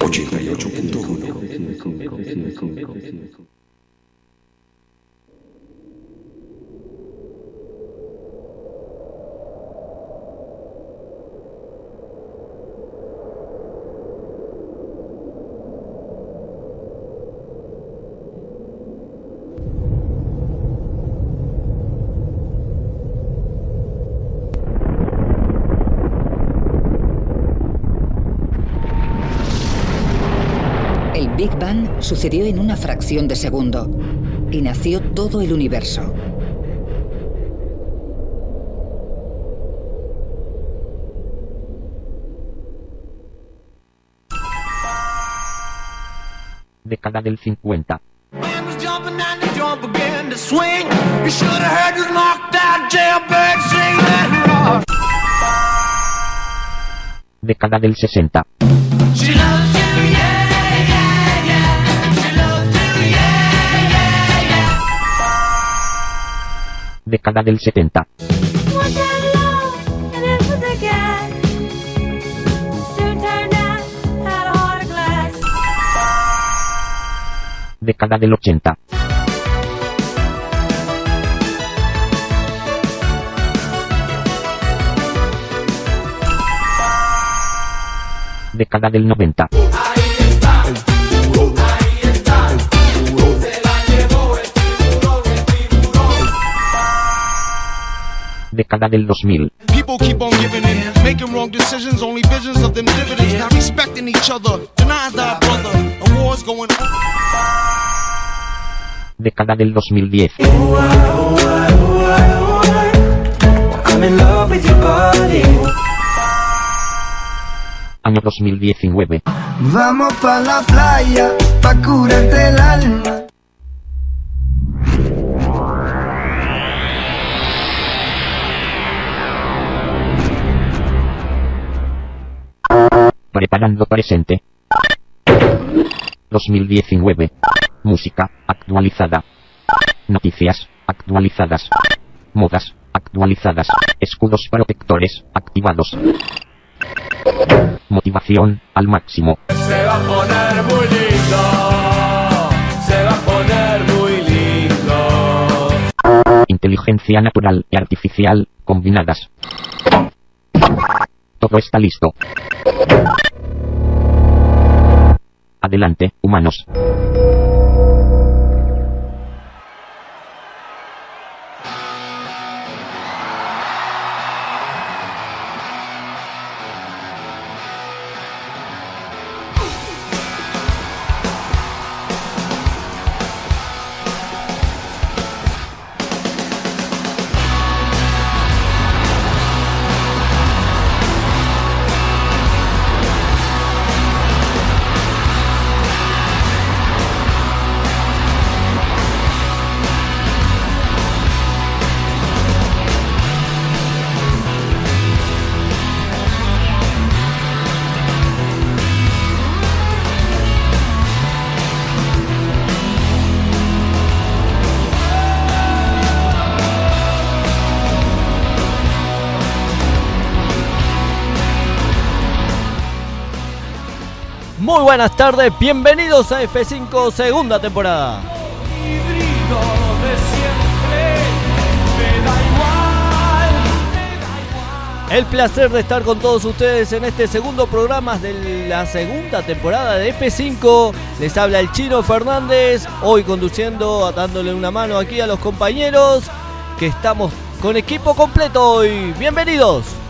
Očitno je očukom duhovno. Sucedió en una fracción de segundo y nació todo el universo. Década del 50. Década del 60. Década del 70. Década del 80. Década del 90. Década del 2000. People keep on giving in, making wrong decisions, only visions of them dividends, not respecting each other, denying thy brother, a war's going on. Década del 2010. I'm in love with your body. Año 2019. Vamos pa la playa, pa curarte el alma. Preparando presente. 2019. Música, actualizada. Noticias, actualizadas. Modas, actualizadas. Escudos protectores, activados. Motivación, al máximo. Se va a poner muy lindo. Se va a poner muy lindo. Inteligencia natural y artificial, combinadas. Todo está listo. Adelante, humanos. Buenas tardes, bienvenidos a F5 segunda temporada. El placer de estar con todos ustedes en este segundo programa de la segunda temporada de F5. Les habla el Chino Fernández, hoy conduciendo, dándole una mano aquí a los compañeros, que estamos con equipo completo hoy. Bienvenidos.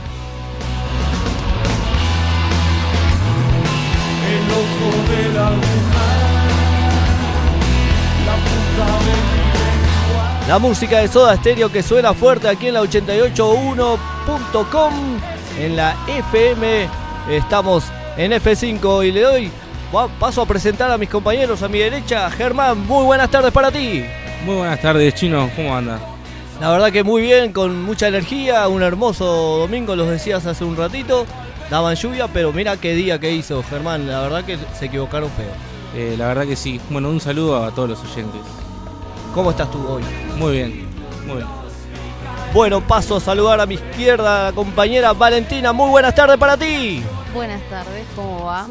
La música de Soda Stereo que suena fuerte aquí en la 881.com. En la FM estamos en F5 y le doy paso a presentar a mis compañeros a mi derecha. Germán, muy buenas tardes para ti. Muy buenas tardes, Chino. ¿Cómo anda? La verdad que muy bien, con mucha energía. Un hermoso domingo, los decías hace un ratito. Daban lluvia, pero mira qué día que hizo, Germán. La verdad que se equivocaron feo. Eh, la verdad que sí. Bueno, un saludo a todos los oyentes. ¿Cómo estás tú hoy? Muy bien, muy bien. Bueno, paso a saludar a mi izquierda, compañera Valentina. Muy buenas tardes para ti. Buenas tardes, ¿cómo va?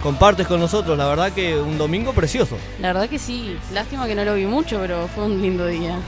compartes con nosotros. La verdad que un domingo precioso. La verdad que sí. Lástima que no lo vi mucho, pero fue un lindo día.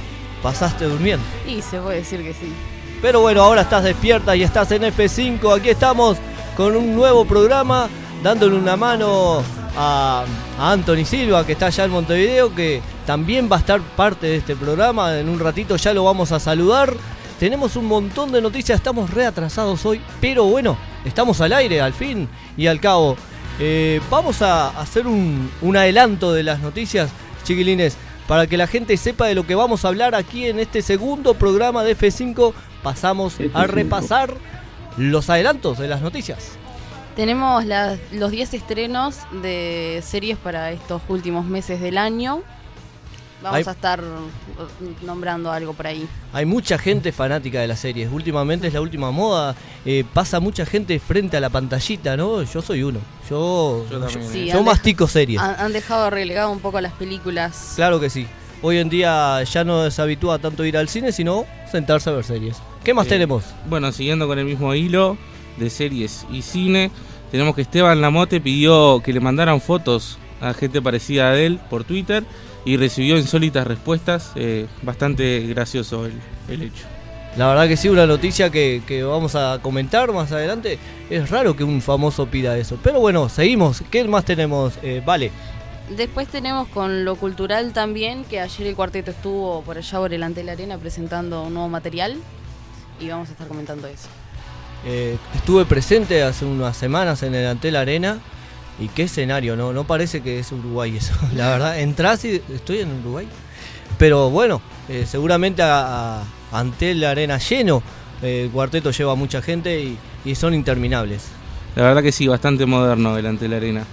¿Pasaste durmiendo? Y se puede decir que sí. Pero bueno, ahora estás despierta y estás en F5. Aquí estamos con un nuevo programa, dándole una mano a, Anthony Silva, que está allá en Montevideo, que también va a estar parte de este programa. En un ratito ya lo vamos a saludar. Tenemos un montón de noticias, estamos reatrasados hoy, pero bueno, estamos al aire al fin y al cabo. Eh, vamos a hacer un, un adelanto de las noticias, chiquilines, para que la gente sepa de lo que vamos a hablar aquí en este segundo programa de F5. Pasamos a repasar los adelantos de las noticias. Tenemos los 10 estrenos de series para estos últimos meses del año. Vamos a estar uh, nombrando algo por ahí. Hay mucha gente fanática de las series. Últimamente es la última moda. Eh, pasa mucha gente frente a la pantallita, ¿no? Yo soy uno. Yo, yo, mastico series. Han, dejado relegado un poco las películas. Claro que sí. Hoy en día ya no se habitúa tanto ir al cine, sino sentarse a ver series. ¿Qué más tenemos? Bueno, siguiendo con el mismo hilo de series y cine, tenemos que Esteban Lamote pidió que le mandaran fotos a gente parecida a él por Twitter y recibió insólitas respuestas. Eh, bastante gracioso el, hecho. La verdad que sí, una noticia que, vamos a comentar más adelante. Es raro que un famoso pida eso. Pero bueno, seguimos. ¿Qué más tenemos? Eh, vale. Después tenemos con lo cultural también, que ayer el cuarteto estuvo por allá por el Antel Arena presentando un nuevo material. Y vamos a estar comentando eso. Eh, estuve presente hace unas semanas en el Antel Arena y qué escenario, ¿no? No parece que es Uruguay eso, la verdad. Entrás y estoy en Uruguay. Pero bueno, eh, seguramente a, Antel Arena lleno, eh, el cuarteto lleva mucha gente y, son interminables. La verdad que sí, bastante moderno el Antel Arena.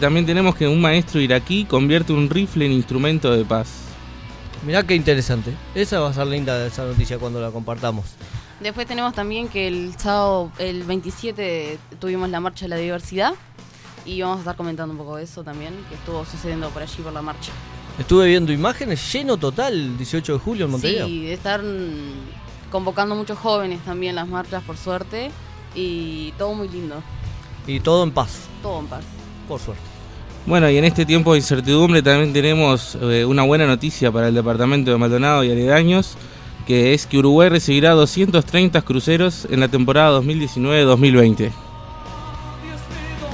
también tenemos que un maestro iraquí convierte un rifle en instrumento de paz. Mirá qué interesante. Esa va a ser linda esa noticia cuando la compartamos. Después tenemos también que el sábado, el 27, tuvimos la marcha de la diversidad y vamos a estar comentando un poco de eso también, que estuvo sucediendo por allí por la marcha. Estuve viendo imágenes, lleno total, el 18 de julio en Montevideo. Sí, de estar convocando muchos jóvenes también las marchas, por suerte, y todo muy lindo. Y todo en paz. Todo en paz. Por suerte. Bueno, y en este tiempo de incertidumbre también tenemos eh, una buena noticia para el departamento de Maldonado y aledaños que es que Uruguay recibirá 230 cruceros en la temporada 2019-2020.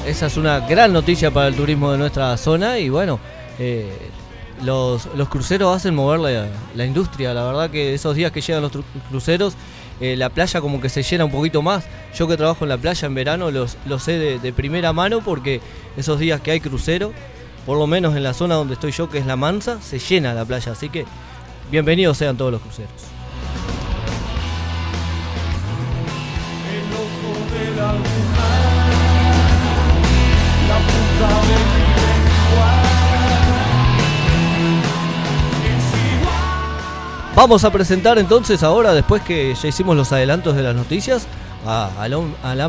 Esa es una gran noticia para el turismo de nuestra zona y bueno, eh, los, cruceros hacen mover la, industria. La verdad que esos días que llegan los cruceros, eh, la playa como que se llena un poquito más. Yo que trabajo en la playa en verano los, lo sé de, de, primera mano porque esos días que hay crucero, por lo menos en la zona donde estoy yo, que es la Mansa, se llena la playa. Así que bienvenidos sean todos los cruceros. Vamos a presentar entonces ahora, después que ya hicimos los adelantos de las noticias, al, al,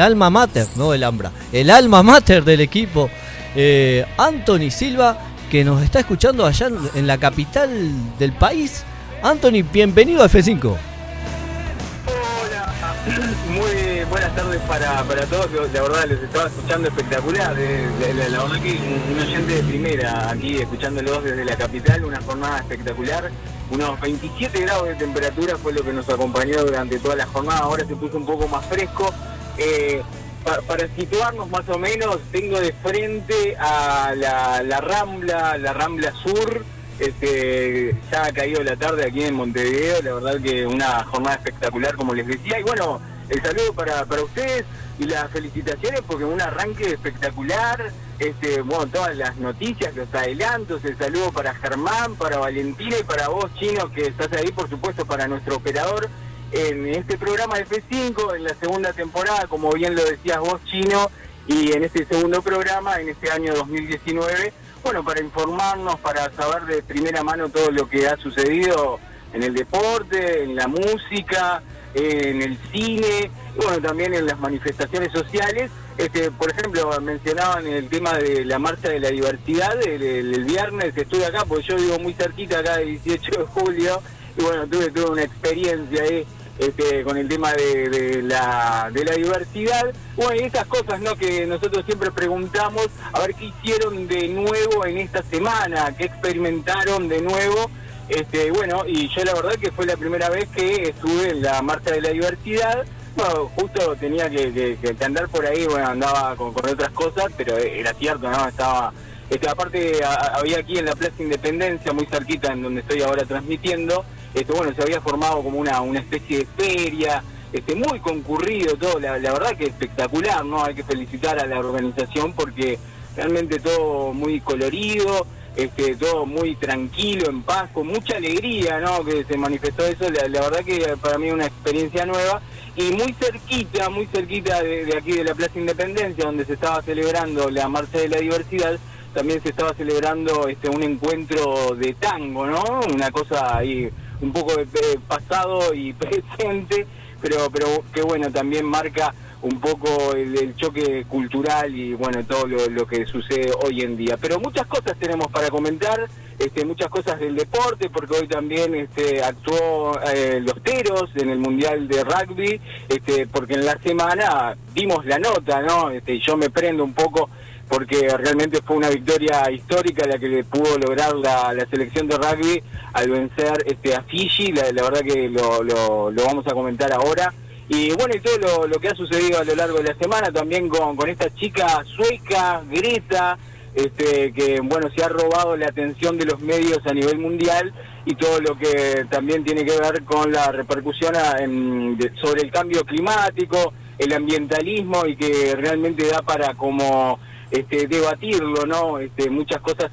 alma mater, no el Ambra, el alma mater del equipo, eh, Anthony Silva, que nos está escuchando allá en la capital del país. Anthony, bienvenido a F5. Muy buenas tardes para, para todos, la verdad les estaba escuchando espectacular, la, verdad que un, oyente de primera aquí escuchándolos desde la capital, una jornada espectacular, unos 27 grados de temperatura fue lo que nos acompañó durante toda la jornada, ahora se puso un poco más fresco. Eh, para situarnos más o menos, tengo de frente a la, la Rambla, la Rambla Sur, este, ya ha caído la tarde aquí en Montevideo, la verdad que una jornada espectacular como les decía. Y bueno, el saludo para, para ustedes y las felicitaciones porque un arranque espectacular. Este, bueno, todas las noticias, los adelantos, el saludo para Germán, para Valentina y para vos, Chino, que estás ahí, por supuesto, para nuestro operador en este programa de F5, en la segunda temporada, como bien lo decías vos, Chino, y en este segundo programa, en este año 2019 bueno, para informarnos, para saber de primera mano todo lo que ha sucedido en el deporte, en la música, en el cine, bueno, también en las manifestaciones sociales. Este, por ejemplo, mencionaban el tema de la marcha de la diversidad el, viernes que estuve acá, porque yo vivo muy cerquita acá del 18 de julio, y bueno, tuve, tuve una experiencia ahí este, con el tema de, la, de la diversidad. Bueno, y esas cosas ¿no? que nosotros siempre preguntamos, a ver qué hicieron de nuevo en esta semana, qué experimentaron de nuevo. Este, bueno, y yo la verdad que fue la primera vez que estuve en la Marcha de la Diversidad. Bueno, justo tenía que, andar por ahí, bueno, andaba con, otras cosas, pero era cierto, ¿no? Estaba, este, aparte había aquí en la Plaza Independencia, muy cerquita en donde estoy ahora transmitiendo, este, bueno, se había formado como una, una especie de feria, este, muy concurrido todo, la, verdad que espectacular, ¿no? Hay que felicitar a la organización porque realmente todo muy colorido, este, todo muy tranquilo, en paz, con mucha alegría, ¿no? Que se manifestó eso, la, verdad que para mí una experiencia nueva y muy cerquita, muy cerquita de, aquí de la Plaza Independencia, donde se estaba celebrando la Marcha de la Diversidad, también se estaba celebrando este un encuentro de tango, ¿no? Una cosa ahí un poco de, pasado y presente, pero, pero que bueno, también marca un poco el, choque cultural y bueno, todo lo, que sucede hoy en día. Pero muchas cosas tenemos para comentar, este, muchas cosas del deporte, porque hoy también este, actuó eh, los Teros en el Mundial de Rugby, este, porque en la semana vimos la nota, ¿no? Este, yo me prendo un poco porque realmente fue una victoria histórica la que le pudo lograr la, selección de rugby al vencer este, a Fiji, la, verdad que lo, lo, vamos a comentar ahora. Y bueno, y todo lo, que ha sucedido a lo largo de la semana también con, con esta chica sueca, Greta, este, que bueno, se ha robado la atención de los medios a nivel mundial y todo lo que también tiene que ver con la repercusión sobre el cambio climático, el ambientalismo y que realmente da para como este, debatirlo, ¿no? Este, muchas cosas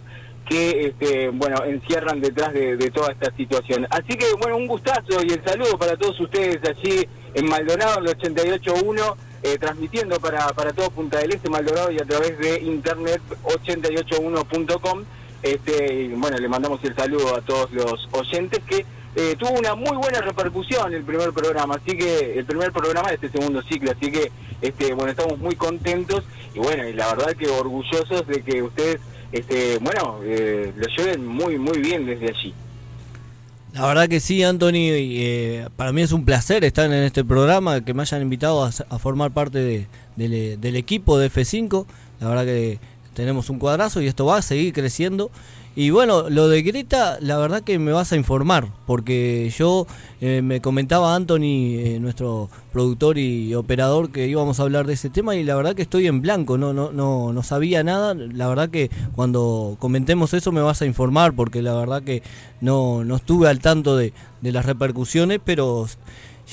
que, este, bueno, encierran detrás de, toda esta situación. Así que, bueno, un gustazo y el saludo para todos ustedes allí en Maldonado, el 88.1, eh, transmitiendo para, para todo Punta del Este, Maldonado y a través de internet 881.com. Este, bueno, le mandamos el saludo a todos los oyentes que eh, tuvo una muy buena repercusión el primer programa, así que el primer programa de este segundo ciclo, así que este, bueno, estamos muy contentos y bueno, y la verdad que orgullosos de que ustedes, este, bueno, eh, lo lleven muy, muy bien desde allí. La verdad que sí, Anthony, eh, para mí es un placer estar en este programa, que me hayan invitado a, formar parte del equipo de F5. La verdad que tenemos un cuadrazo y esto va a seguir creciendo. Y bueno, lo de Greta, la verdad que me vas a informar, porque yo eh, me comentaba Anthony, eh, nuestro productor y operador, que íbamos a hablar de ese tema y la verdad que estoy en blanco, no, no, no, no sabía nada. La verdad que cuando comentemos eso me vas a informar, porque la verdad que no, no estuve al tanto de, de las repercusiones, pero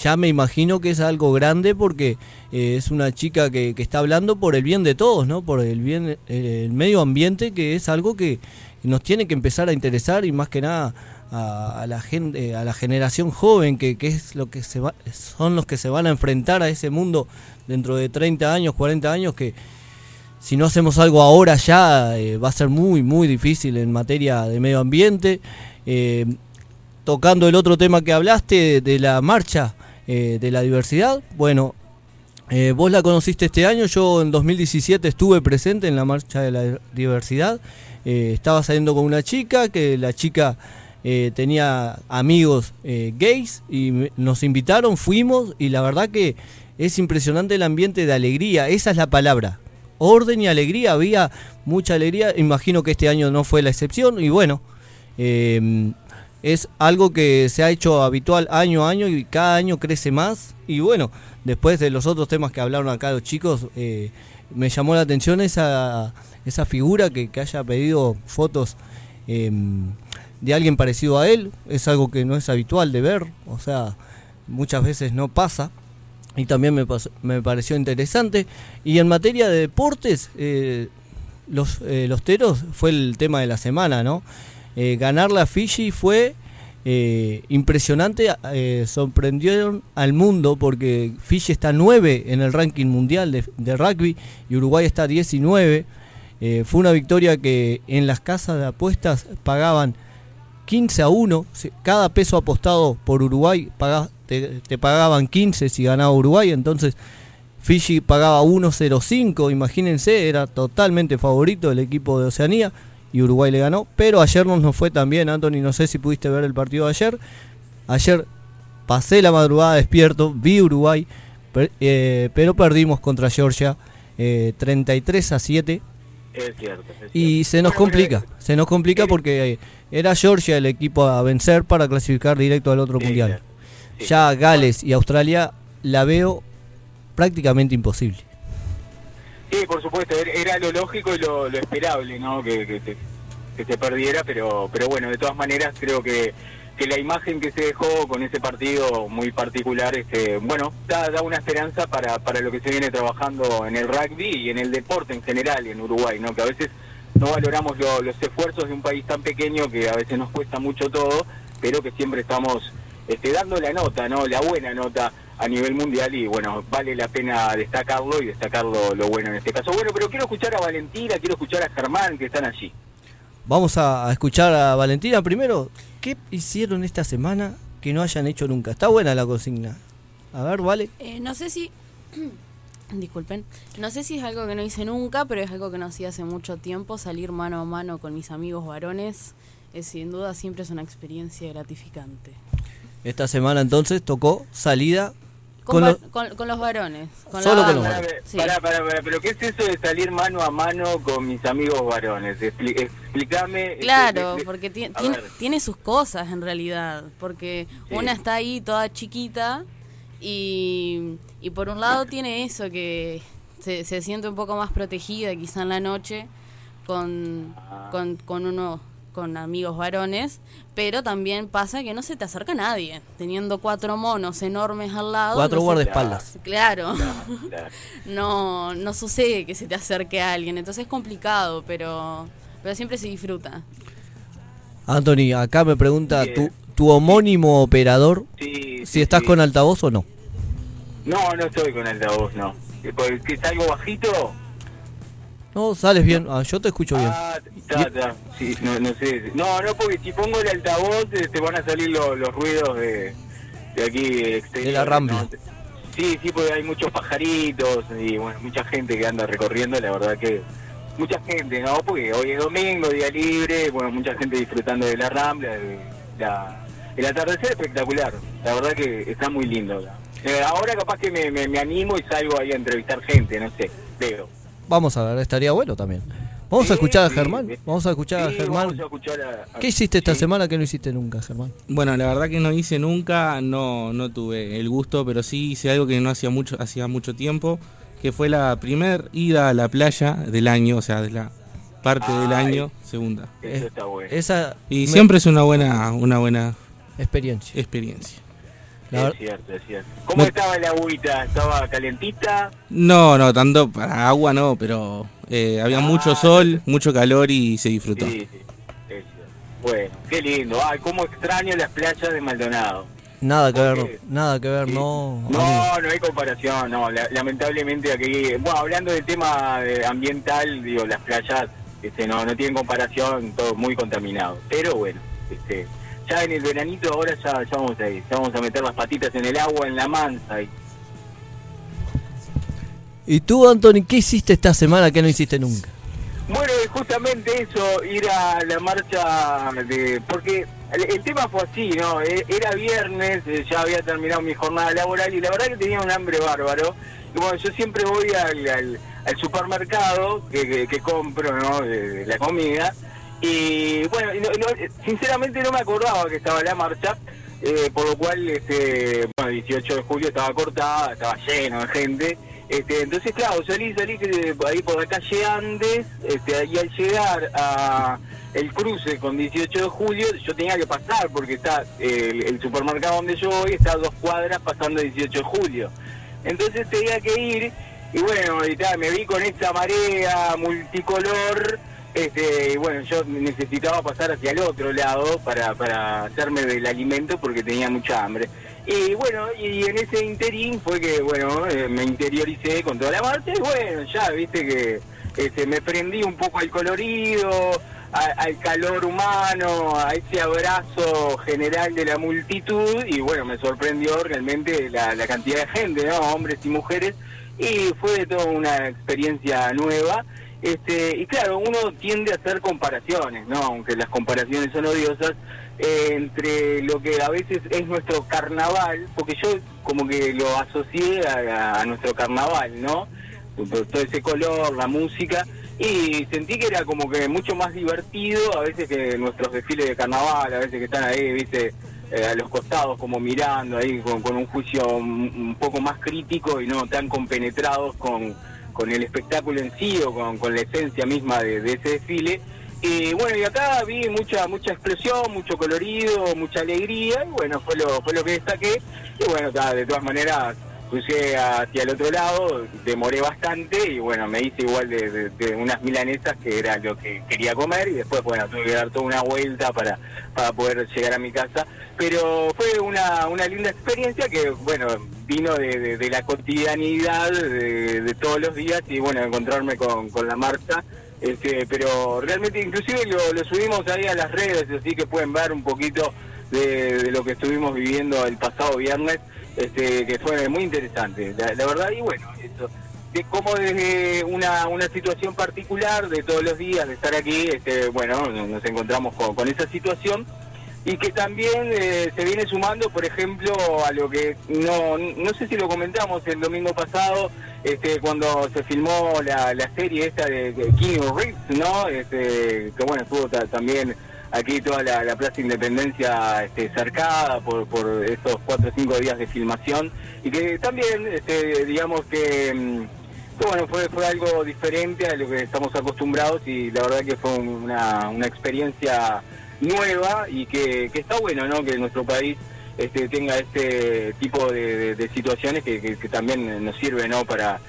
ya me imagino que es algo grande porque eh, es una chica que, que, está hablando por el bien de todos, ¿no? Por el bien, el medio ambiente, que es algo que nos tiene que empezar a interesar y más que nada a, la gente, a la generación joven que, es lo que son los que se van a enfrentar a ese mundo dentro de 30 años, 40 años que si no hacemos algo ahora ya eh, va a ser muy muy difícil en materia de medio ambiente. Eh, tocando el otro tema que hablaste de la marcha eh, de la diversidad, bueno, vos la conociste este año, yo en 2017 estuve presente en la marcha de la diversidad eh, estaba saliendo con una chica, que la chica eh, tenía amigos eh, gays y nos invitaron, fuimos y la verdad que es impresionante el ambiente de alegría, esa es la palabra. Orden y alegría, había mucha alegría, imagino que este año no fue la excepción y bueno, es algo que se ha hecho habitual año a año y cada año crece más y bueno, después de los otros temas que hablaron acá los chicos, me llamó la atención esa esa figura que, haya pedido fotos em, de alguien parecido a él, es algo que no es habitual de ver, o sea, muchas veces no pasa. Y también me, me pareció interesante. Y en materia de deportes, eh, los, eh, los teros fue el tema de la semana, ¿no? Eh, ganar la Fiji fue impresionante, sorprendieron al mundo porque Fiji está 9 en el ranking mundial de, rugby y Uruguay está 19. Eh, fue una victoria que en las casas de apuestas pagaban 15 a 1. Cada peso apostado por Uruguay te, pagaban 15 si ganaba Uruguay. Entonces Fiji pagaba 1.05. Imagínense, era totalmente favorito el equipo de Oceanía y Uruguay le ganó. Pero ayer no nos fue tan bien, Anthony. No sé si pudiste ver el partido de ayer. Ayer pasé la madrugada despierto, vi Uruguay, eh, pero perdimos contra Georgia 33 a 7. Es cierto, Y se nos complica, se nos complica porque era Georgia el equipo a vencer para clasificar directo al otro mundial. Ya Gales y Australia la veo prácticamente imposible. Sí, por supuesto, era lo lógico y lo, esperable, ¿no? Que, se, perdiera, pero, pero bueno, de todas maneras creo que, que la imagen que se dejó con ese partido muy particular, este, bueno, da, da una esperanza para, para lo que se viene trabajando en el rugby y en el deporte en general en Uruguay, ¿no? Que a veces no valoramos los esfuerzos de un país tan pequeño que a veces nos cuesta mucho todo, pero que siempre estamos este, dando la nota, ¿no? La buena nota a nivel mundial y bueno, vale la pena destacarlo y destacarlo lo bueno en este caso. Bueno, pero quiero escuchar a Valentina, quiero escuchar a Germán que están allí. Vamos a escuchar a Valentina primero. ¿Qué hicieron esta semana que no hayan hecho nunca? Está buena la consigna. A ver, vale. Eh, no sé si Disculpen. No sé si es algo que no hice nunca, pero es algo que no hacía hace mucho tiempo. Salir mano a mano con mis amigos varones, es, sin duda siempre es una experiencia gratificante. Esta semana entonces tocó salida con, los, con, los varones. Solo con los varones. pero ¿qué es eso de salir mano a mano con mis amigos varones? explícame. Este, claro, este, porque tiene sus cosas en realidad. Porque una está ahí toda chiquita y, y por un lado tiene eso, que se, se siente un poco más protegida quizá en la noche con, con, con uno con amigos varones, pero también pasa que no se te acerca nadie, teniendo cuatro monos enormes al lado. Cuatro guardaespaldas. Claro, no, no sucede que se te acerque a alguien, entonces es complicado, pero, pero siempre se disfruta. Anthony, acá me pregunta, ¿tu, tu homónimo operador, si estás con altavoz o no? No, no estoy con altavoz, no. Porque está algo bajito. No, sales bien. Ah, yo te escucho bien. Ah. Sí, no, no sé. No, no, porque si pongo el altavoz eh, te van a salir los ruidos de, de aquí exterior. De la rambla. Sí, sí, porque hay muchos pajaritos y bueno, mucha gente que anda recorriendo, la verdad que mucha gente, ¿no? Porque hoy es domingo, día libre, bueno, mucha gente disfrutando de la rambla, de la, el atardecer espectacular, la verdad que está muy lindo. Eh, ahora capaz que me, me, animo y salgo ahí a entrevistar gente, no sé, veo. Vamos a ver, estaría bueno también. Vamos a escuchar a Germán. Vamos a escuchar a Germán. ¿Qué hiciste esta semana que no hiciste nunca, Germán? Bueno, la verdad que no hice nunca, no, no tuve el gusto, pero sí hice algo que no hacía mucho, hacía mucho tiempo, que fue la primer ida a la playa del año, o sea, de la parte del año, segunda. Eso está bueno. Esa y siempre es una buena, una buena experiencia. Experiencia. Es cierto, es cierto. ¿Cómo estaba la agüita? ¿Estaba calentita? No, no, tanto para agua no, pero eh, había mucho ah, sol, mucho calor y se disfrutó. Sí, sí, Bueno, qué lindo. Ay, cómo extraño las playas de Maldonado. Nada que ver, nada que ver, no. No, no hay comparación, no. lamentablemente aquí, bueno, hablando del tema ambiental, digo, las playas este, no, no tienen comparación, todo muy contaminado. Pero bueno, este, ya en el veranito ahora ya, ya vamos a ir, ya vamos a meter las patitas en el agua, en la mansa. Y... ¿Y tú, Anthony, qué hiciste esta semana que no hiciste nunca? Bueno, justamente eso, ir a la marcha de... Porque el, tema fue así, ¿no? E, era viernes, eh, ya había terminado mi jornada laboral y la verdad que tenía un hambre bárbaro. Y bueno, yo siempre voy al, al, supermercado que, que, compro, ¿no? De, la comida. Y bueno, sinceramente no me acordaba que estaba la marcha. Eh, por lo cual, este, bueno, 18 de julio estaba cortada, estaba lleno de gente. Este, entonces, claro, salí, salí ahí por la calle Andes, este, y al llegar a el cruce con 18 de julio, yo tenía que pasar porque está el, supermercado donde yo voy, está a dos cuadras pasando 18 de julio. Entonces tenía que ir, y bueno, me vi con esta marea multicolor, este, y bueno, yo necesitaba pasar hacia el otro lado para, para hacerme del alimento porque tenía mucha hambre. Y bueno, y en ese interín fue que, bueno, eh, me interioricé con toda la marcha y bueno, ya, viste que este, me prendí un poco al colorido, al calor humano, a ese abrazo general de la multitud y bueno, me sorprendió realmente la, la cantidad de gente, ¿no? Hombres y mujeres y fue de toda una experiencia nueva. Este, y claro, uno tiende a hacer comparaciones, ¿no? Aunque las comparaciones son odiosas, eh, entre lo que a veces es nuestro carnaval, porque yo como que lo asocié a, nuestro carnaval, ¿no? Todo ese color, la música, y sentí que era como que mucho más divertido a veces que nuestros desfiles de carnaval, a veces que están ahí, viste, eh, a los costados como mirando ahí con, un juicio un, poco más crítico y no tan compenetrados con, con el espectáculo en sí o con, la esencia misma de, ese desfile y bueno, y acá vi mucha mucha explosión, mucho colorido, mucha alegría, y bueno, fue lo, fue lo que destaqué. Y bueno, de todas maneras, crucé hacia el otro lado, demoré bastante y bueno, me hice igual de, unas milanesas que era lo que quería comer y después, bueno, tuve que dar toda una vuelta para, para poder llegar a mi casa. Pero fue una, una linda experiencia que, bueno, vino de, la cotidianidad de, todos los días y bueno, encontrarme con, con la marcha este, pero realmente inclusive lo, subimos ahí a las redes, así que pueden ver un poquito de, lo que estuvimos viviendo el pasado viernes, este, que fue muy interesante, la, verdad, y bueno, eso, de cómo desde una, una situación particular de todos los días de estar aquí, este, bueno, nos encontramos con esa situación y que también eh, se viene sumando, por ejemplo, a lo que no no sé si lo comentamos el domingo pasado, este, cuando se filmó la, la serie esta de, de Reeves, ¿no? Este, que bueno, estuvo también aquí toda la, Plaza Independencia este, cercada por, por estos cuatro o cinco días de filmación y que también, este, digamos que, mm, bueno, fue, fue algo diferente a lo que estamos acostumbrados y la verdad que fue una, una experiencia nueva y que, está bueno ¿no? que nuestro país este, tenga este tipo de, situaciones que, también nos sirve ¿no? para,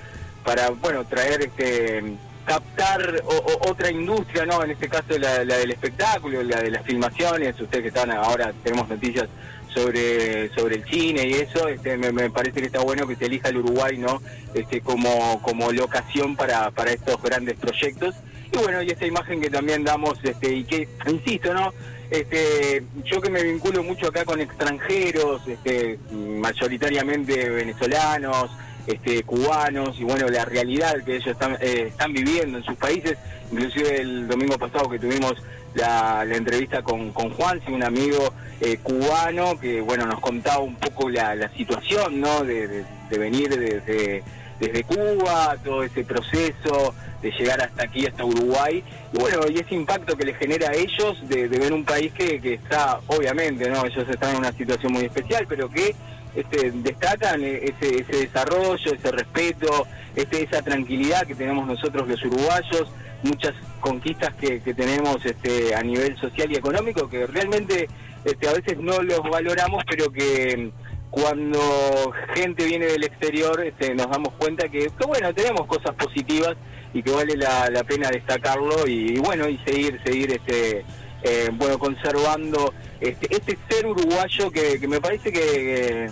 para bueno traer este captar otra industria, ¿no? En este caso la, del espectáculo, la de las filmaciones. Ustedes que están ahora tenemos noticias sobre sobre el cine y eso. Este, me, parece que está bueno que se elija el Uruguay, ¿no? Este, como como locación para para estos grandes proyectos. Y bueno, y esta imagen que también damos, este, y que, insisto, ¿no? Este, yo que me vinculo mucho acá con extranjeros, este, mayoritariamente venezolanos, este, cubanos, y bueno, la realidad que ellos están, eh, están viviendo en sus países, inclusive el domingo pasado que tuvimos la, entrevista con, con Juan, un amigo eh, cubano, que bueno, nos contaba un poco la, la situación, ¿no? De, de venir desde desde Cuba, todo ese proceso de llegar hasta aquí, hasta Uruguay, y bueno, y ese impacto que le genera a ellos de, ver un país que, que, está, obviamente, ¿no? Ellos están en una situación muy especial, pero que este, destacan ese, ese desarrollo, ese respeto, este, esa tranquilidad que tenemos nosotros los uruguayos, muchas conquistas que, tenemos este, a nivel social y económico que realmente este, a veces no los valoramos, pero que cuando gente viene del exterior este, nos damos cuenta que, bueno, tenemos cosas positivas y que vale la, pena destacarlo y, bueno, y seguir, seguir este, eh, bueno, conservando este, este ser uruguayo que, me parece que,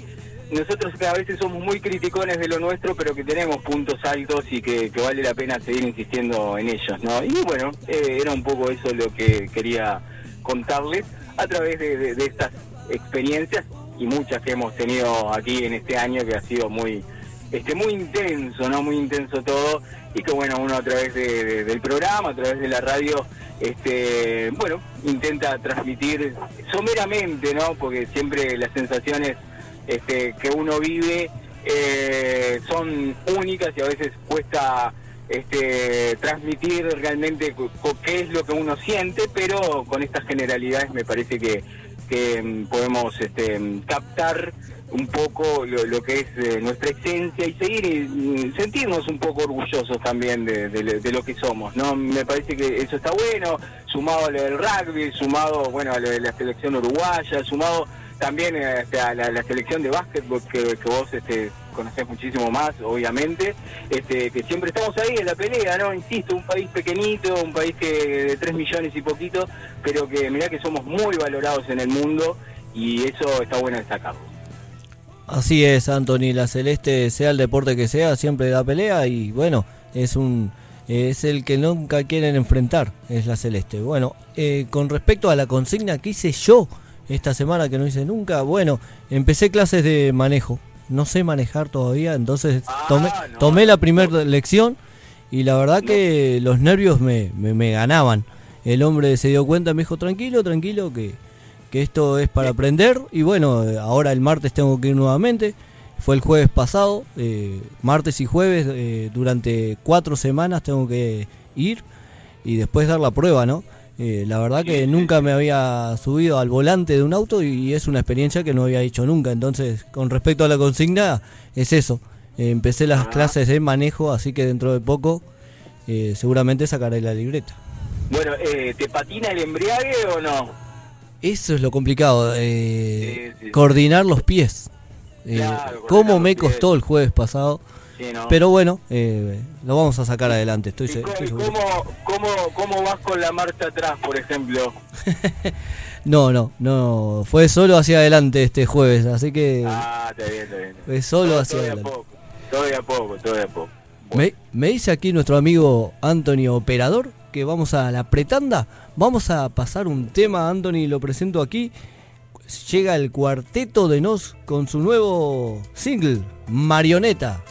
nosotros a veces somos muy criticones de lo nuestro, pero que tenemos puntos altos y que, vale la pena seguir insistiendo en ellos, ¿no? Y bueno, eh, era un poco eso lo que quería contarles a través de estas experiencias y muchas que hemos tenido aquí en este año que ha sido muy este muy intenso, ¿no? Muy intenso todo y que bueno, uno a través del programa, a través de la radio, este, bueno, intenta transmitir someramente, ¿no? Porque siempre las sensaciones este, que uno vive eh, son únicas y a veces cuesta este, transmitir realmente qué es lo que uno siente, pero con estas generalidades me parece que que mm, podemos este, captar un poco lo, que es eh, nuestra esencia y seguir y mm, sentirnos un poco orgullosos también de, lo que somos, ¿no? Me parece que eso está bueno, sumado a lo del rugby, sumado, bueno, a lo de la selección uruguaya, sumado también este, a la, selección de básquetbol que, vos este, conocés muchísimo más, obviamente, este, que siempre estamos ahí en la pelea, ¿no? Insisto, un país pequeñito, un país que de 3 millones y poquito, pero que mirá que somos muy valorados en el mundo y eso está bueno destacarlo. Así es, Anthony, la celeste, sea el deporte que sea, siempre da pelea y bueno, es un es el que nunca quieren enfrentar, es la celeste. Bueno, eh, con respecto a la consigna que hice yo, esta semana que no hice nunca. Bueno, empecé clases de manejo. No sé manejar todavía, entonces ah, tomé, la primera lección y la verdad que los nervios me, me, ganaban. El hombre se dio cuenta, me dijo, tranquilo, tranquilo, que, que esto es para aprender y bueno, ahora el martes tengo que ir nuevamente. Fue el jueves pasado, eh, martes y jueves, eh, durante cuatro semanas tengo que ir y después dar la prueba, ¿no? Eh, la verdad que nunca me había subido al volante de un auto y es una experiencia que no había hecho nunca. Entonces, con respecto a la consigna, es eso. empecé las clases de manejo, así que dentro de poco seguramente sacaré la libreta. Bueno, ¿te patina el embriague o no? Eso es lo complicado, coordinar los pies. Eh, ¿Cómo me costó el jueves pasado? Pero bueno, eh, lo vamos a sacar adelante. Estoy, cómo, vas con la marcha atrás, por ejemplo? no, no, no. Fue solo hacia adelante este jueves, así que. Ah, está bien, está bien. Fue solo hacia adelante. Todavía poco, todavía poco. Me, me dice aquí nuestro amigo Anthony Operador que vamos a la pretanda. Vamos a pasar un tema, Anthony, lo presento aquí llega el cuarteto de Nos con su nuevo single, Marioneta.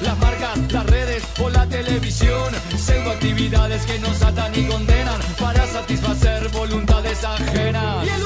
Las marcas, las redes o la televisión. Pseudo actividades que nos atan y condenan para satisfacer voluntades ajenas.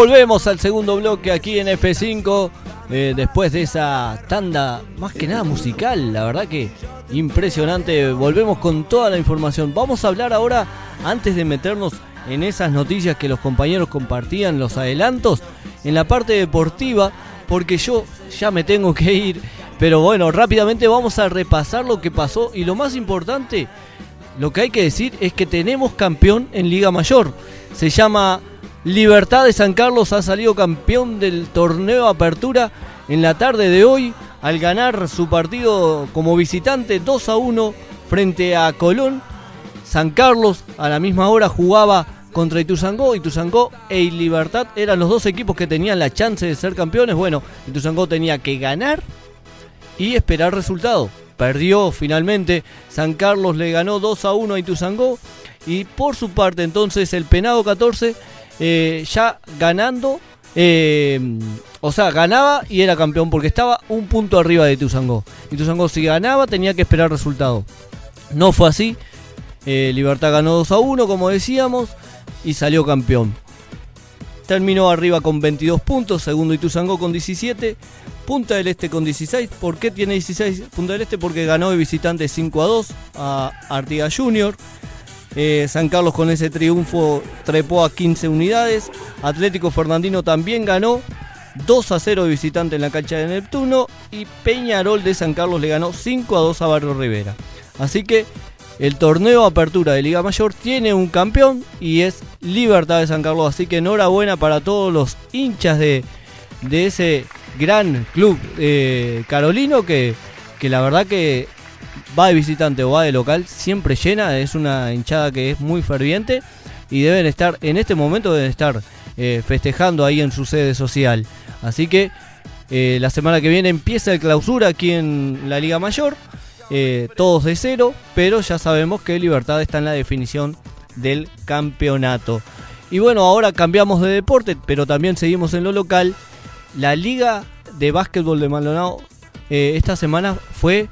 Volvemos al segundo bloque aquí en F5. eh, después de esa tanda, más que nada musical, la verdad que impresionante. Volvemos con toda la información. Vamos a hablar ahora, antes de meternos en esas noticias que los compañeros compartían, los adelantos, en la parte deportiva, porque yo ya me tengo que ir. Pero bueno, rápidamente vamos a repasar lo que pasó y lo más importante, lo que hay que decir es que tenemos campeón en Liga Mayor. Se llama Libertad de San Carlos, ha salido campeón del torneo Apertura en la tarde de hoy al ganar su partido como visitante 2 a 1 frente a Colón. San Carlos a la misma hora jugaba contra Ituzangó. Ituzangó e Libertad eran los dos equipos que tenían la chance de ser campeones. Bueno, Ituzangó tenía que ganar y esperar resultado. Perdió finalmente. San Carlos le ganó 2 a 1 a Ituzangó. Y por su parte, entonces, el Penado 14 eh, ya ganando. eh, o sea, ganaba y era campeón porque estaba un punto arriba de Ituzangó. Ituzangó, si ganaba, tenía que esperar resultado. No fue así. Eh, Libertad ganó 2 a 1, como decíamos, y salió campeón. Terminó arriba con 22 puntos, segundo Ituzangó con 17, Punta del Este con 16. ¿Por qué tiene 16 Punta del Este? Porque ganó de visitante 5 a 2 a Artigas Junior. Eh, San Carlos con ese triunfo trepó a 15 unidades. Atlético Fernandino también ganó 2 a 0 de visitante en la cancha de Neptuno. Y Peñarol de San Carlos le ganó 5 a 2 a Barrio Rivera. Así que el torneo Apertura de Liga Mayor tiene un campeón y es Libertad de San Carlos. Así que enhorabuena para todos los hinchas de, de ese gran club eh, carolino que, que la verdad que va de visitante o va de local siempre llena. Es una hinchada que es muy ferviente y deben estar, en este momento deben estar eh, festejando ahí en su sede social. Así que eh, la semana que viene empieza el clausura aquí en la Liga Mayor. Eh, todos de cero, pero ya sabemos que Libertad está en la definición del campeonato. Y bueno, ahora cambiamos de deporte, pero también seguimos en lo local. La Liga de Básquetbol de Maldonado esta semana fue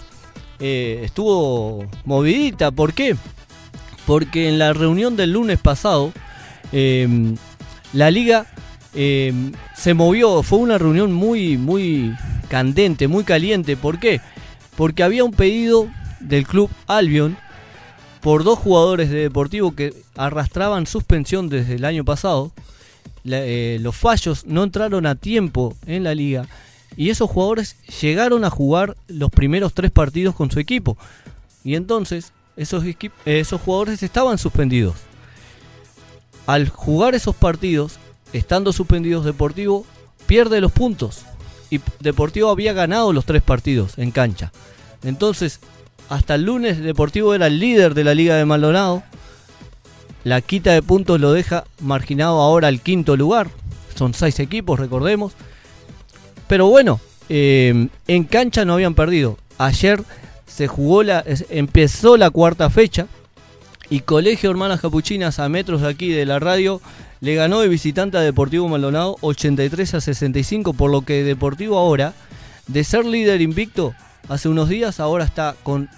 eh, estuvo movidita. ¿Por qué? Porque en la reunión del lunes pasado eh, la liga eh, se movió. Fue una reunión muy muy candente, muy caliente. ¿Por qué? Porque había un pedido del club Albion por dos jugadores de Deportivo que arrastraban suspensión desde el año pasado. Eh, los fallos no entraron a tiempo en la liga y esos jugadores llegaron a jugar los primeros tres partidos con su equipo. Y entonces esos, esos jugadores estaban suspendidos. Al jugar esos partidos, estando suspendidos Deportivo, pierde los puntos. Y Deportivo había ganado los tres partidos en cancha. Entonces, hasta el lunes Deportivo era el líder de la Liga de Maldonado. La quita de puntos lo deja marginado ahora al quinto lugar. Son seis equipos, recordemos. Pero bueno, eh, en cancha no habían perdido. Ayer se jugó la, empezó la cuarta fecha y Colegio Hermanas Capuchinas a metros de aquí de la radio le ganó de visitante a Deportivo Maldonado 83 a 65, por lo que Deportivo ahora, de ser líder invicto hace unos días, ahora está con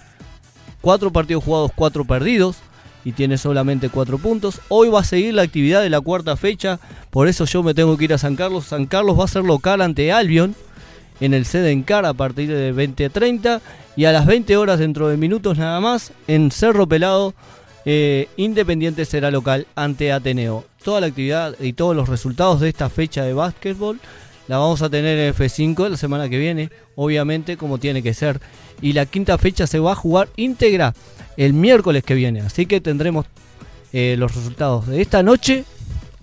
cuatro partidos jugados, cuatro perdidos y tiene solamente cuatro puntos. Hoy va a seguir la actividad de la cuarta fecha, por eso yo me tengo que ir a San Carlos. San Carlos va a ser local ante Albion en el sede en Cara a partir de 20.30 y a las 20 horas dentro de minutos nada más en Cerro Pelado eh, Independiente será local ante Ateneo. Toda la actividad y todos los resultados de esta fecha de básquetbol la vamos a tener en F5 la semana que viene, obviamente como tiene que ser. Y la quinta fecha se va a jugar íntegra el miércoles que viene. Así que tendremos eh, los resultados de esta noche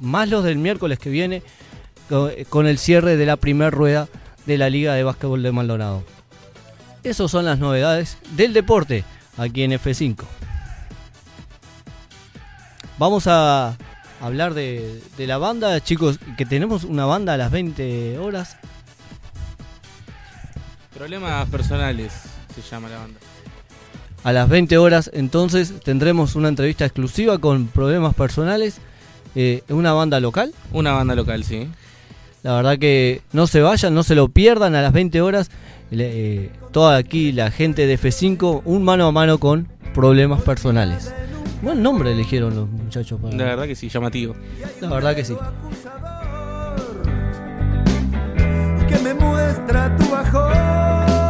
más los del miércoles que viene co- con el cierre de la primera rueda de la Liga de Básquetbol de Maldonado. Esas son las novedades del deporte aquí en F5. Vamos a hablar de, de la banda, chicos, que tenemos una banda a las 20 horas. Problemas personales se llama la banda. A las 20 horas entonces tendremos una entrevista exclusiva con problemas personales. Eh, una banda local. Una banda local, sí. La verdad que no se vayan, no se lo pierdan a las 20 horas. Eh, toda aquí la gente de F5, un mano a mano con problemas personales. Buen nombre eligieron los muchachos. La verdad que sí, llamativo. La verdad que sí. Que me muestra tu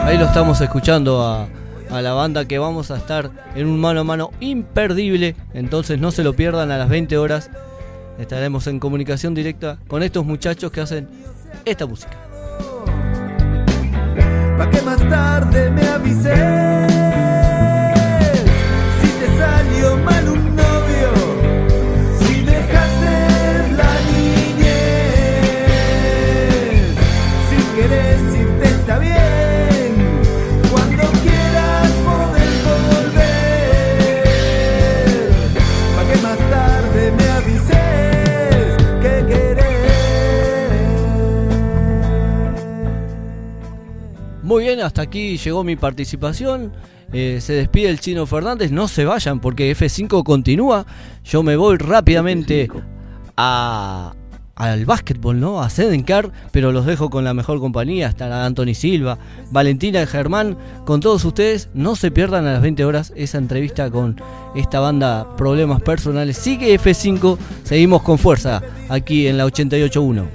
Ahí lo estamos escuchando a, a la banda que vamos a estar en un mano a mano imperdible. Entonces no se lo pierdan a las 20 horas. Estaremos en comunicación directa con estos muchachos que hacen esta música. Hasta aquí llegó mi participación. Eh, se despide el chino Fernández. No se vayan porque F5 continúa. Yo me voy rápidamente a, al básquetbol, ¿no? A Sedencar, pero los dejo con la mejor compañía. Está Anthony Silva, Valentina Germán, con todos ustedes. No se pierdan a las 20 horas esa entrevista con esta banda Problemas Personales. Sigue F5, seguimos con fuerza aquí en la 88.1.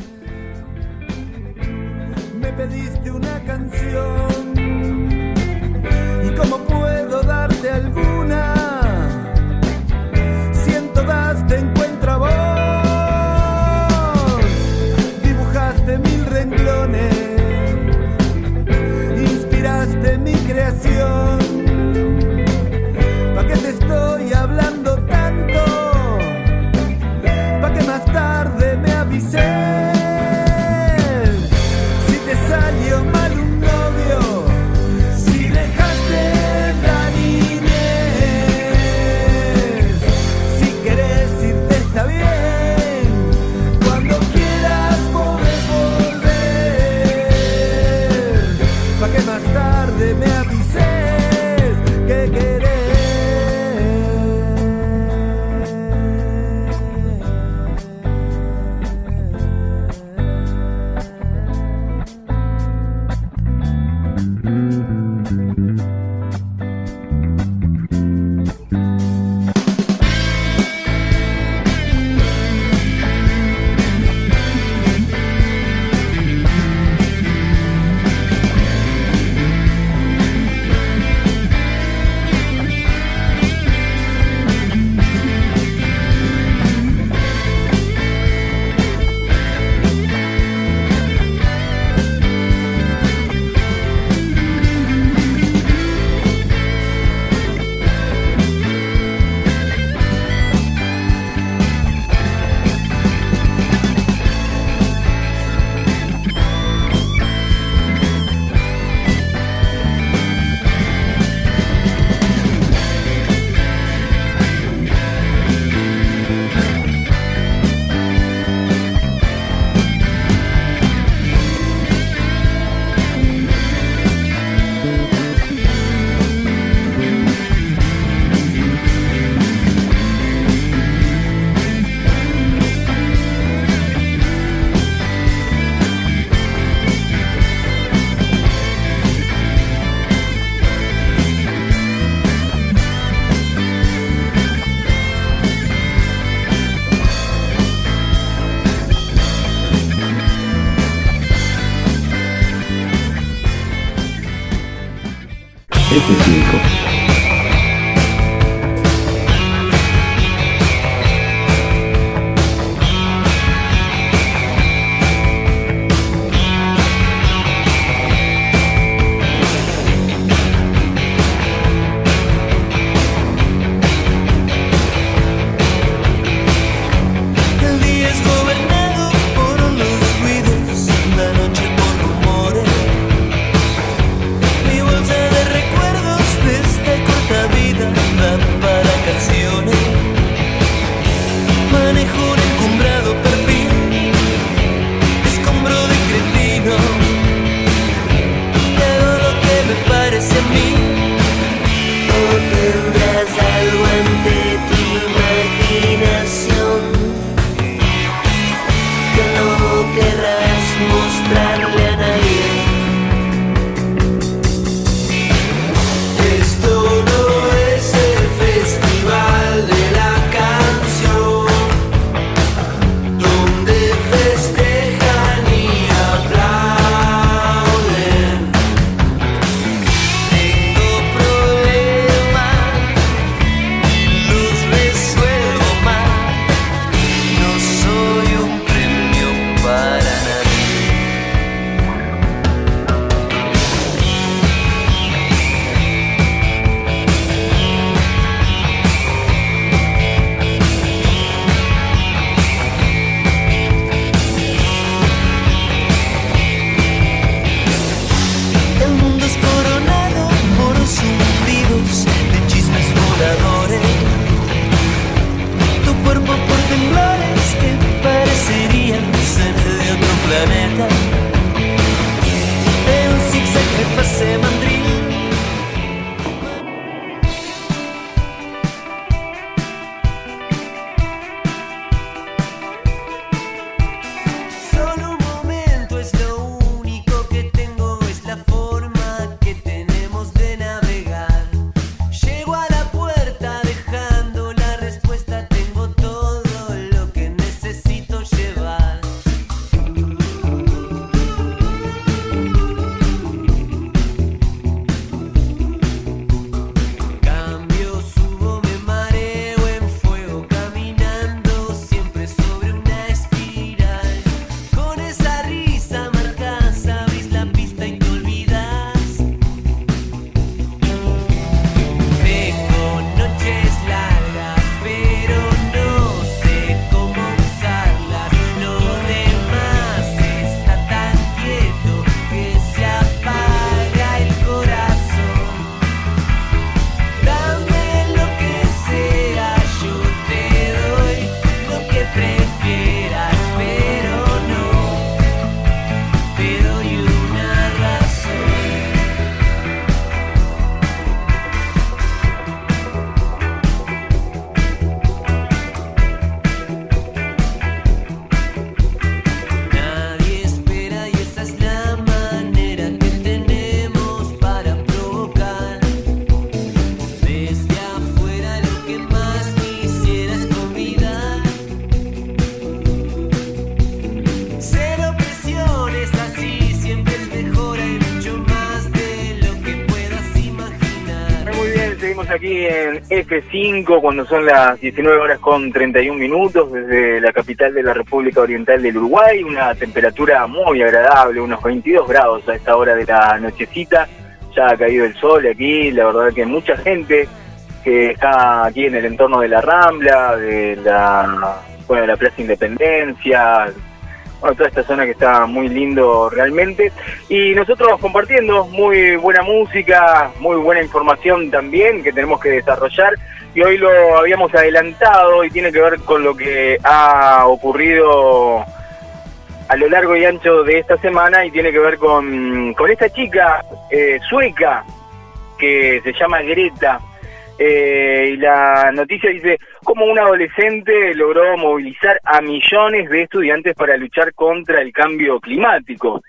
F5 cuando son las 19 horas con 31 minutos desde la capital de la República Oriental del Uruguay, una temperatura muy agradable, unos 22 grados a esta hora de la nochecita, ya ha caído el sol aquí, la verdad que mucha gente que está aquí en el entorno de la Rambla, de la, bueno, de la Plaza Independencia, bueno, toda esta zona que está muy lindo realmente. Y nosotros compartiendo muy buena música, muy buena información también que tenemos que desarrollar. Y hoy lo habíamos adelantado y tiene que ver con lo que ha ocurrido a lo largo y ancho de esta semana y tiene que ver con, con esta chica eh, sueca que se llama Greta. Eh, y la noticia dice cómo un adolescente logró movilizar a millones de estudiantes para luchar contra el cambio climático.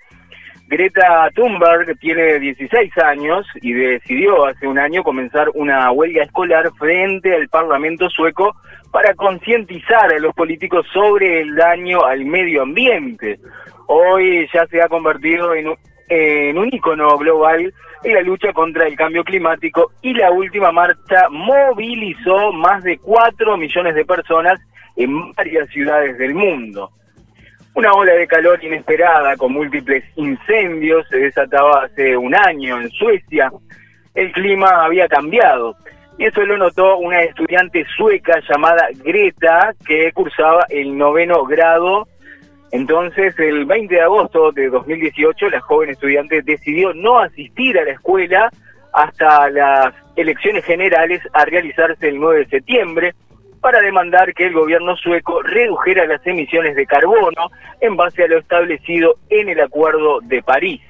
Greta Thunberg tiene 16 años y decidió hace un año comenzar una huelga escolar frente al Parlamento sueco para concientizar a los políticos sobre el daño al medio ambiente. Hoy ya se ha convertido en un, en un icono global en la lucha contra el cambio climático y la última marcha movilizó más de 4 millones de personas en varias ciudades del mundo. Una ola de calor inesperada con múltiples incendios se desataba hace un año en Suecia. El clima había cambiado y eso lo notó una estudiante sueca llamada Greta que cursaba el noveno grado entonces, el 20 de agosto de 2018, la joven estudiante decidió no asistir a la escuela hasta las elecciones generales a realizarse el 9 de septiembre para demandar que el gobierno sueco redujera las emisiones de carbono en base a lo establecido en el Acuerdo de París.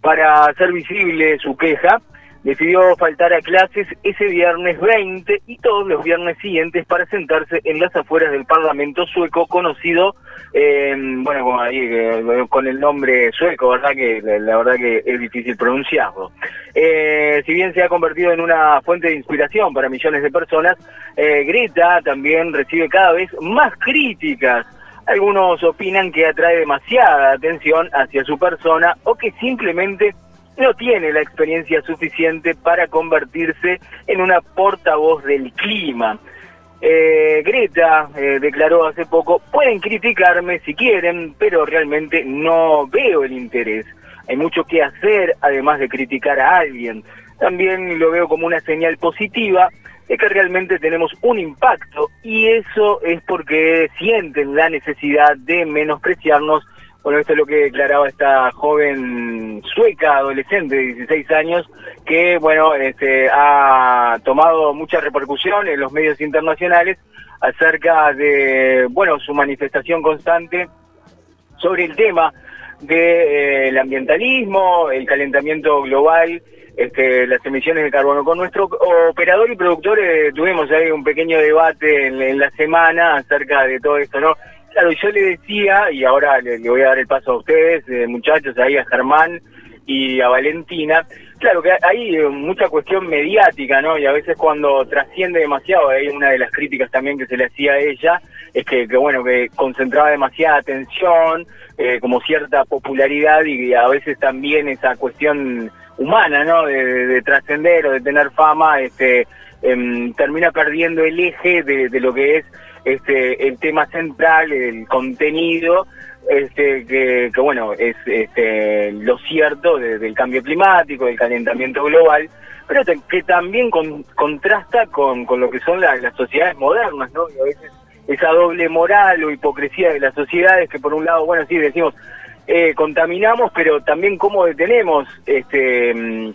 Para hacer visible su queja, decidió faltar a clases ese viernes 20 y todos los viernes siguientes para sentarse en las afueras del Parlamento sueco conocido, eh, bueno, ahí, eh, con el nombre sueco, ¿verdad? Que la, verdad que es difícil pronunciarlo. Eh, si bien se ha convertido en una fuente de inspiración para millones de personas, Greta también recibe cada vez más críticas. Algunos opinan que atrae demasiada atención hacia su persona o que simplemente no tiene la experiencia suficiente para convertirse en una portavoz del clima. Eh, Greta eh, declaró hace poco, pueden criticarme si quieren, pero realmente no veo el interés. Hay mucho que hacer además de criticar a alguien. También lo veo como una señal positiva de que realmente tenemos un impacto y eso es porque sienten la necesidad de menospreciarnos bueno, esto es lo que declaraba esta joven sueca, adolescente de 16 años, que, bueno, este, ha tomado mucha repercusión en los medios internacionales acerca de, bueno, su manifestación constante sobre el tema del de, ambientalismo, el calentamiento global, este, las emisiones de carbono. Con nuestro operador y productor eh, tuvimos ahí un pequeño debate en, la semana acerca de todo esto, ¿no? Claro, yo le decía, y ahora le, voy a dar el paso a ustedes, eh, muchachos, ahí a Germán y a Valentina, claro que hay eh, mucha cuestión mediática, ¿no? Y a veces cuando trasciende demasiado, hay una de las críticas también que se le hacía a ella, es que, bueno, que concentraba demasiada atención, eh, como cierta popularidad y a veces también esa cuestión humana, ¿no? De, trascender o de tener fama, este, em, termina perdiendo el eje de lo que es este, el tema central, el contenido, este, que, bueno, es este, lo cierto del cambio climático, del calentamiento global, pero que también contrasta con, con, lo que son las sociedades modernas, ¿no? Y a veces esa doble moral o hipocresía de las sociedades que por un lado, bueno, sí, decimos, eh, contaminamos, pero también cómo detenemos este mm,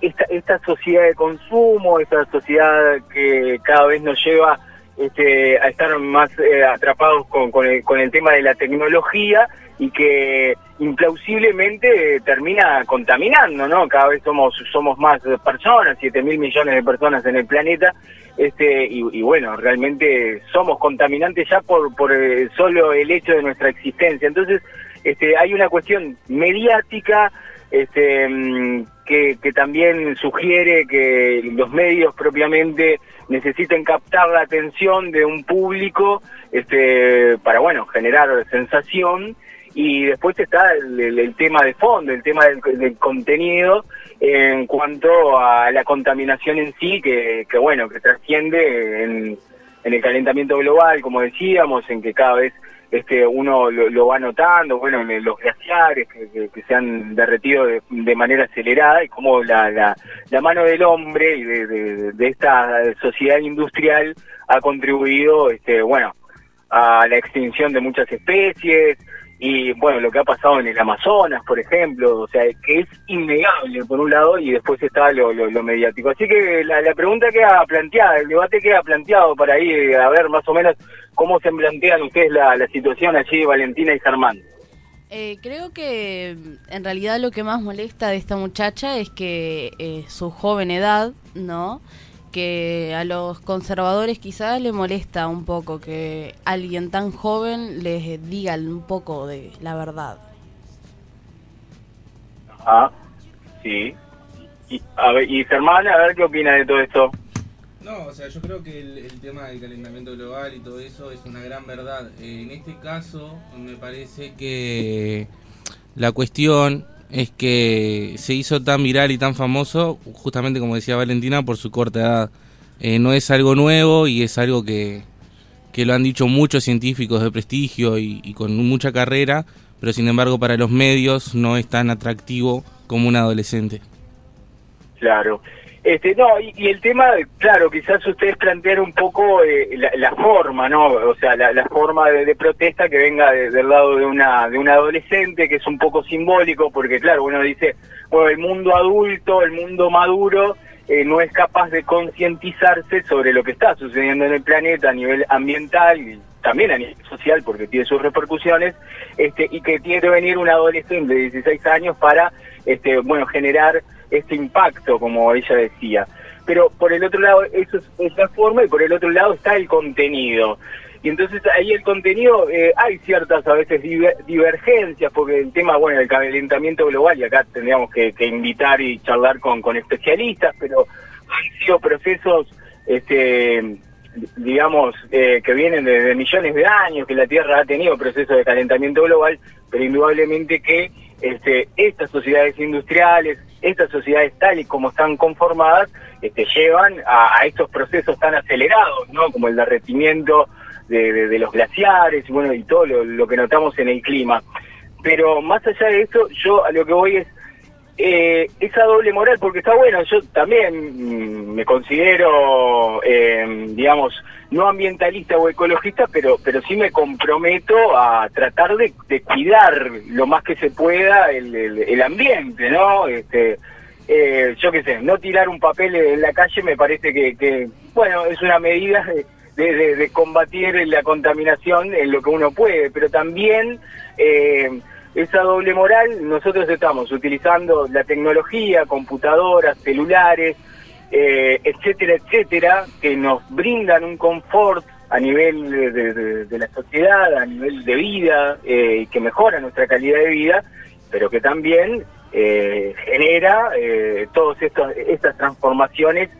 esta, esta sociedad de consumo, esta sociedad que cada vez nos lleva este, a estar más eh, atrapados con, con, el, con el tema de la tecnología y que implausiblemente termina contaminando, ¿no? Cada vez somos somos más personas, 7 mil millones de personas en el planeta, este y, bueno, realmente somos contaminantes ya por por eh, solo el hecho de nuestra existencia. Entonces, este hay una cuestión mediática este mm, que también sugiere que los medios propiamente necesiten captar la atención de un público este, para, bueno, generar sensación. Y después está el, el- tema de fondo, el tema del, del contenido en cuanto a la contaminación en sí, que, que bueno, que trasciende en, en el calentamiento global, como decíamos, en que cada vez este uno lo, lo va notando, bueno, en los glaciares que, se han derretido de, de manera acelerada y cómo la, la, la mano del hombre y de, de- de esta sociedad industrial ha contribuido, este bueno, a la extinción de muchas especies y bueno, lo que ha pasado en el Amazonas, por ejemplo, o sea, que es innegable por un lado y después está lo, lo, lo mediático. Así que la, la pregunta queda planteada, el debate queda planteado para eh, a ver más o menos cómo se plantean ustedes la, la situación allí, Valentina y Germán. Eh, creo que mm, en realidad lo que más molesta de esta muchacha es que eh, su joven edad, ¿no? Que a los conservadores quizás le molesta un poco que alguien tan joven les diga un poco de la verdad. Ah, sí. Y, a ver, y Germán, a ver qué opina de todo esto. No, o sea, yo creo que el, tema del calentamiento global y todo eso es una gran verdad. Eh, en este caso, me parece que la cuestión es que se hizo tan viral y tan famoso, justamente como decía Valentina, por su corta edad. Eh, no es algo nuevo y es algo que, que lo han dicho muchos científicos de prestigio y, y con mucha carrera, pero sin embargo para los medios no es tan atractivo como un adolescente. Claro. Este, no, y, y el tema, claro, quizás ustedes plantean un poco eh, la, la forma, ¿no? O sea, la, forma de, de protesta que venga de- del lado de una de un adolescente, que es un poco simbólico, porque claro, uno dice, bueno, el mundo adulto, el mundo maduro, eh, no es capaz de concientizarse sobre lo que está sucediendo en el planeta a nivel ambiental y también a nivel social, porque tiene sus repercusiones, este, y que tiene que venir un adolescente de 16 años para, este, bueno, generar este impacto, como ella decía. Pero por el otro lado, eso es, es la forma, y por el otro lado está el contenido. Y entonces ahí el contenido, eh, hay ciertas a veces diver- divergencias, porque el tema, bueno, del calentamiento global, y acá tendríamos que, invitar y charlar con, con especialistas, pero han sido procesos, este digamos, eh, que vienen de, de millones de años, que la Tierra ha tenido procesos de calentamiento global, pero indudablemente que este, estas sociedades industriales, estas sociedades tal y como están conformadas, este, llevan a, a estos procesos tan acelerados, ¿no? Como el derretimiento de, de- los glaciares y bueno, y todo lo que notamos en el clima. Pero más allá de eso, yo a lo que voy es eh, esa doble moral, porque está bueno, yo también me considero, eh, digamos, no ambientalista o ecologista, pero, pero sí me comprometo a tratar de, cuidar lo más que se pueda el, el- el ambiente, ¿no? Este, eh, yo qué sé, no tirar un papel en la calle me parece que, que bueno, es una medida de- de- de combatir la contaminación en lo que uno puede, pero también eh, esa doble moral, nosotros estamos utilizando la tecnología, computadoras, celulares, eh, etcétera, etcétera, que nos brindan un confort a nivel de, de- la sociedad, a nivel de vida, eh, que mejora nuestra calidad de vida, pero que también eh, genera eh, todas estas transformaciones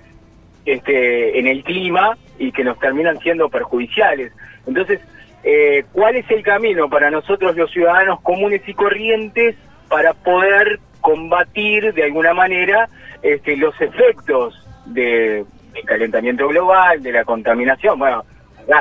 este, en el clima y que nos terminan siendo perjudiciales. Entonces, eh, ¿cuál es el camino para nosotros los ciudadanos comunes y corrientes para poder combatir de alguna manera este, los efectos de, del calentamiento global, de la contaminación? Bueno,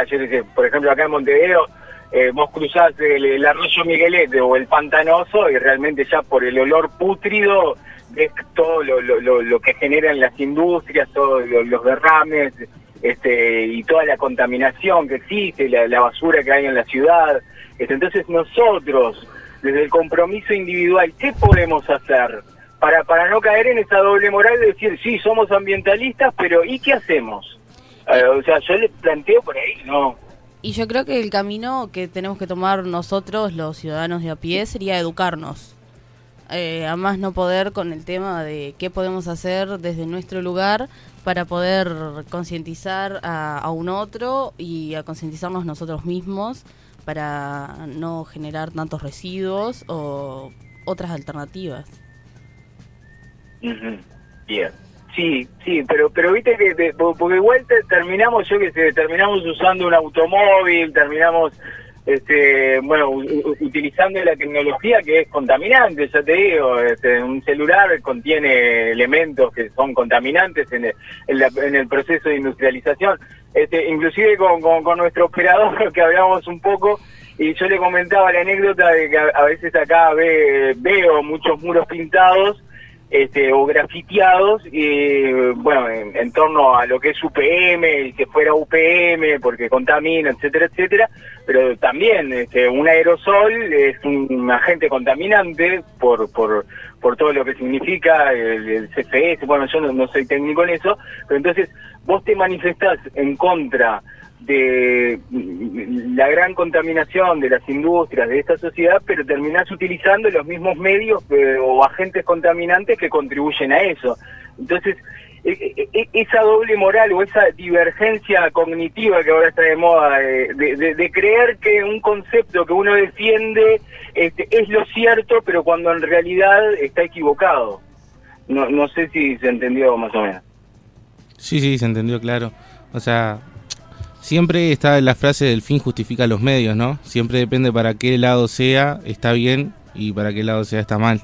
yo sé, por ejemplo, acá en Montevideo, eh, vos cruzás el, el arroyo Miguelete o el Pantanoso y realmente ya por el olor pútrido ves todo lo, lo, lo, que generan las industrias, todos lo- los derrames este, y toda la contaminación que existe, la, la basura que hay en la ciudad. Este, entonces nosotros, desde el compromiso individual, ¿qué podemos hacer para, para no caer en esa doble moral de decir, sí, somos ambientalistas, pero ¿y qué hacemos? Eh, o sea, yo le planteo por ahí, no. Y yo creo que el camino que tenemos que tomar nosotros, los ciudadanos de a pie, sería educarnos. Eh, a más no poder con el tema de qué podemos hacer desde nuestro lugar para poder concientizar a, a un otro y a concientizarnos nosotros mismos para no generar tantos residuos o otras alternativas. Bien. Sí, sí, pero pero viste que porque igual te- terminamos, yo que sé, terminamos usando un automóvil, terminamos este, bueno, utilizando la tecnología que es contaminante, ya te digo, este, un celular contiene elementos que son contaminantes en el, en la- en el proceso de industrialización. Este, inclusive con, con, nuestro operador que hablamos un poco, y yo le comentaba la anécdota de que a, a veces acá ve- veo muchos muros pintados este, o grafiteados y bueno en, en torno a lo que es UPM y que fuera UPM porque contamina etcétera etcétera pero también este, un aerosol es un agente contaminante por por por todo lo que significa el, el CFS bueno yo no, no soy técnico en eso pero entonces vos te manifestás en contra de la gran contaminación de las industrias de esta sociedad, pero terminás utilizando los mismos medios eh, o agentes contaminantes que contribuyen a eso. Entonces, esa doble moral o esa divergencia cognitiva que ahora está de moda, de, de- de creer que un concepto que uno defiende este, es lo cierto, pero cuando en realidad está equivocado. No, no sé si se entendió más o menos. Sí, sí, se entendió claro. O sea, siempre está la frase del fin justifica los medios, ¿no? Siempre depende para qué lado sea, está bien, y para qué lado sea, está mal.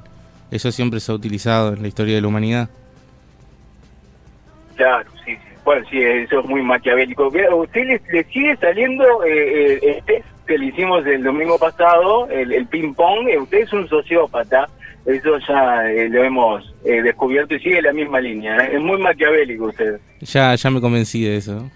Eso siempre se ha utilizado en la historia de la humanidad. Claro, sí, sí. Bueno, sí, eso es muy maquiavélico. ¿A usted le, le sigue saliendo eh, eh, el test que le hicimos el domingo pasado, el, el ping-pong? Eh, usted es un sociópata, eso ya eh, lo hemos eh, descubierto y sigue la misma línea. Es muy maquiavélico usted. Ya, ya me convencí de eso.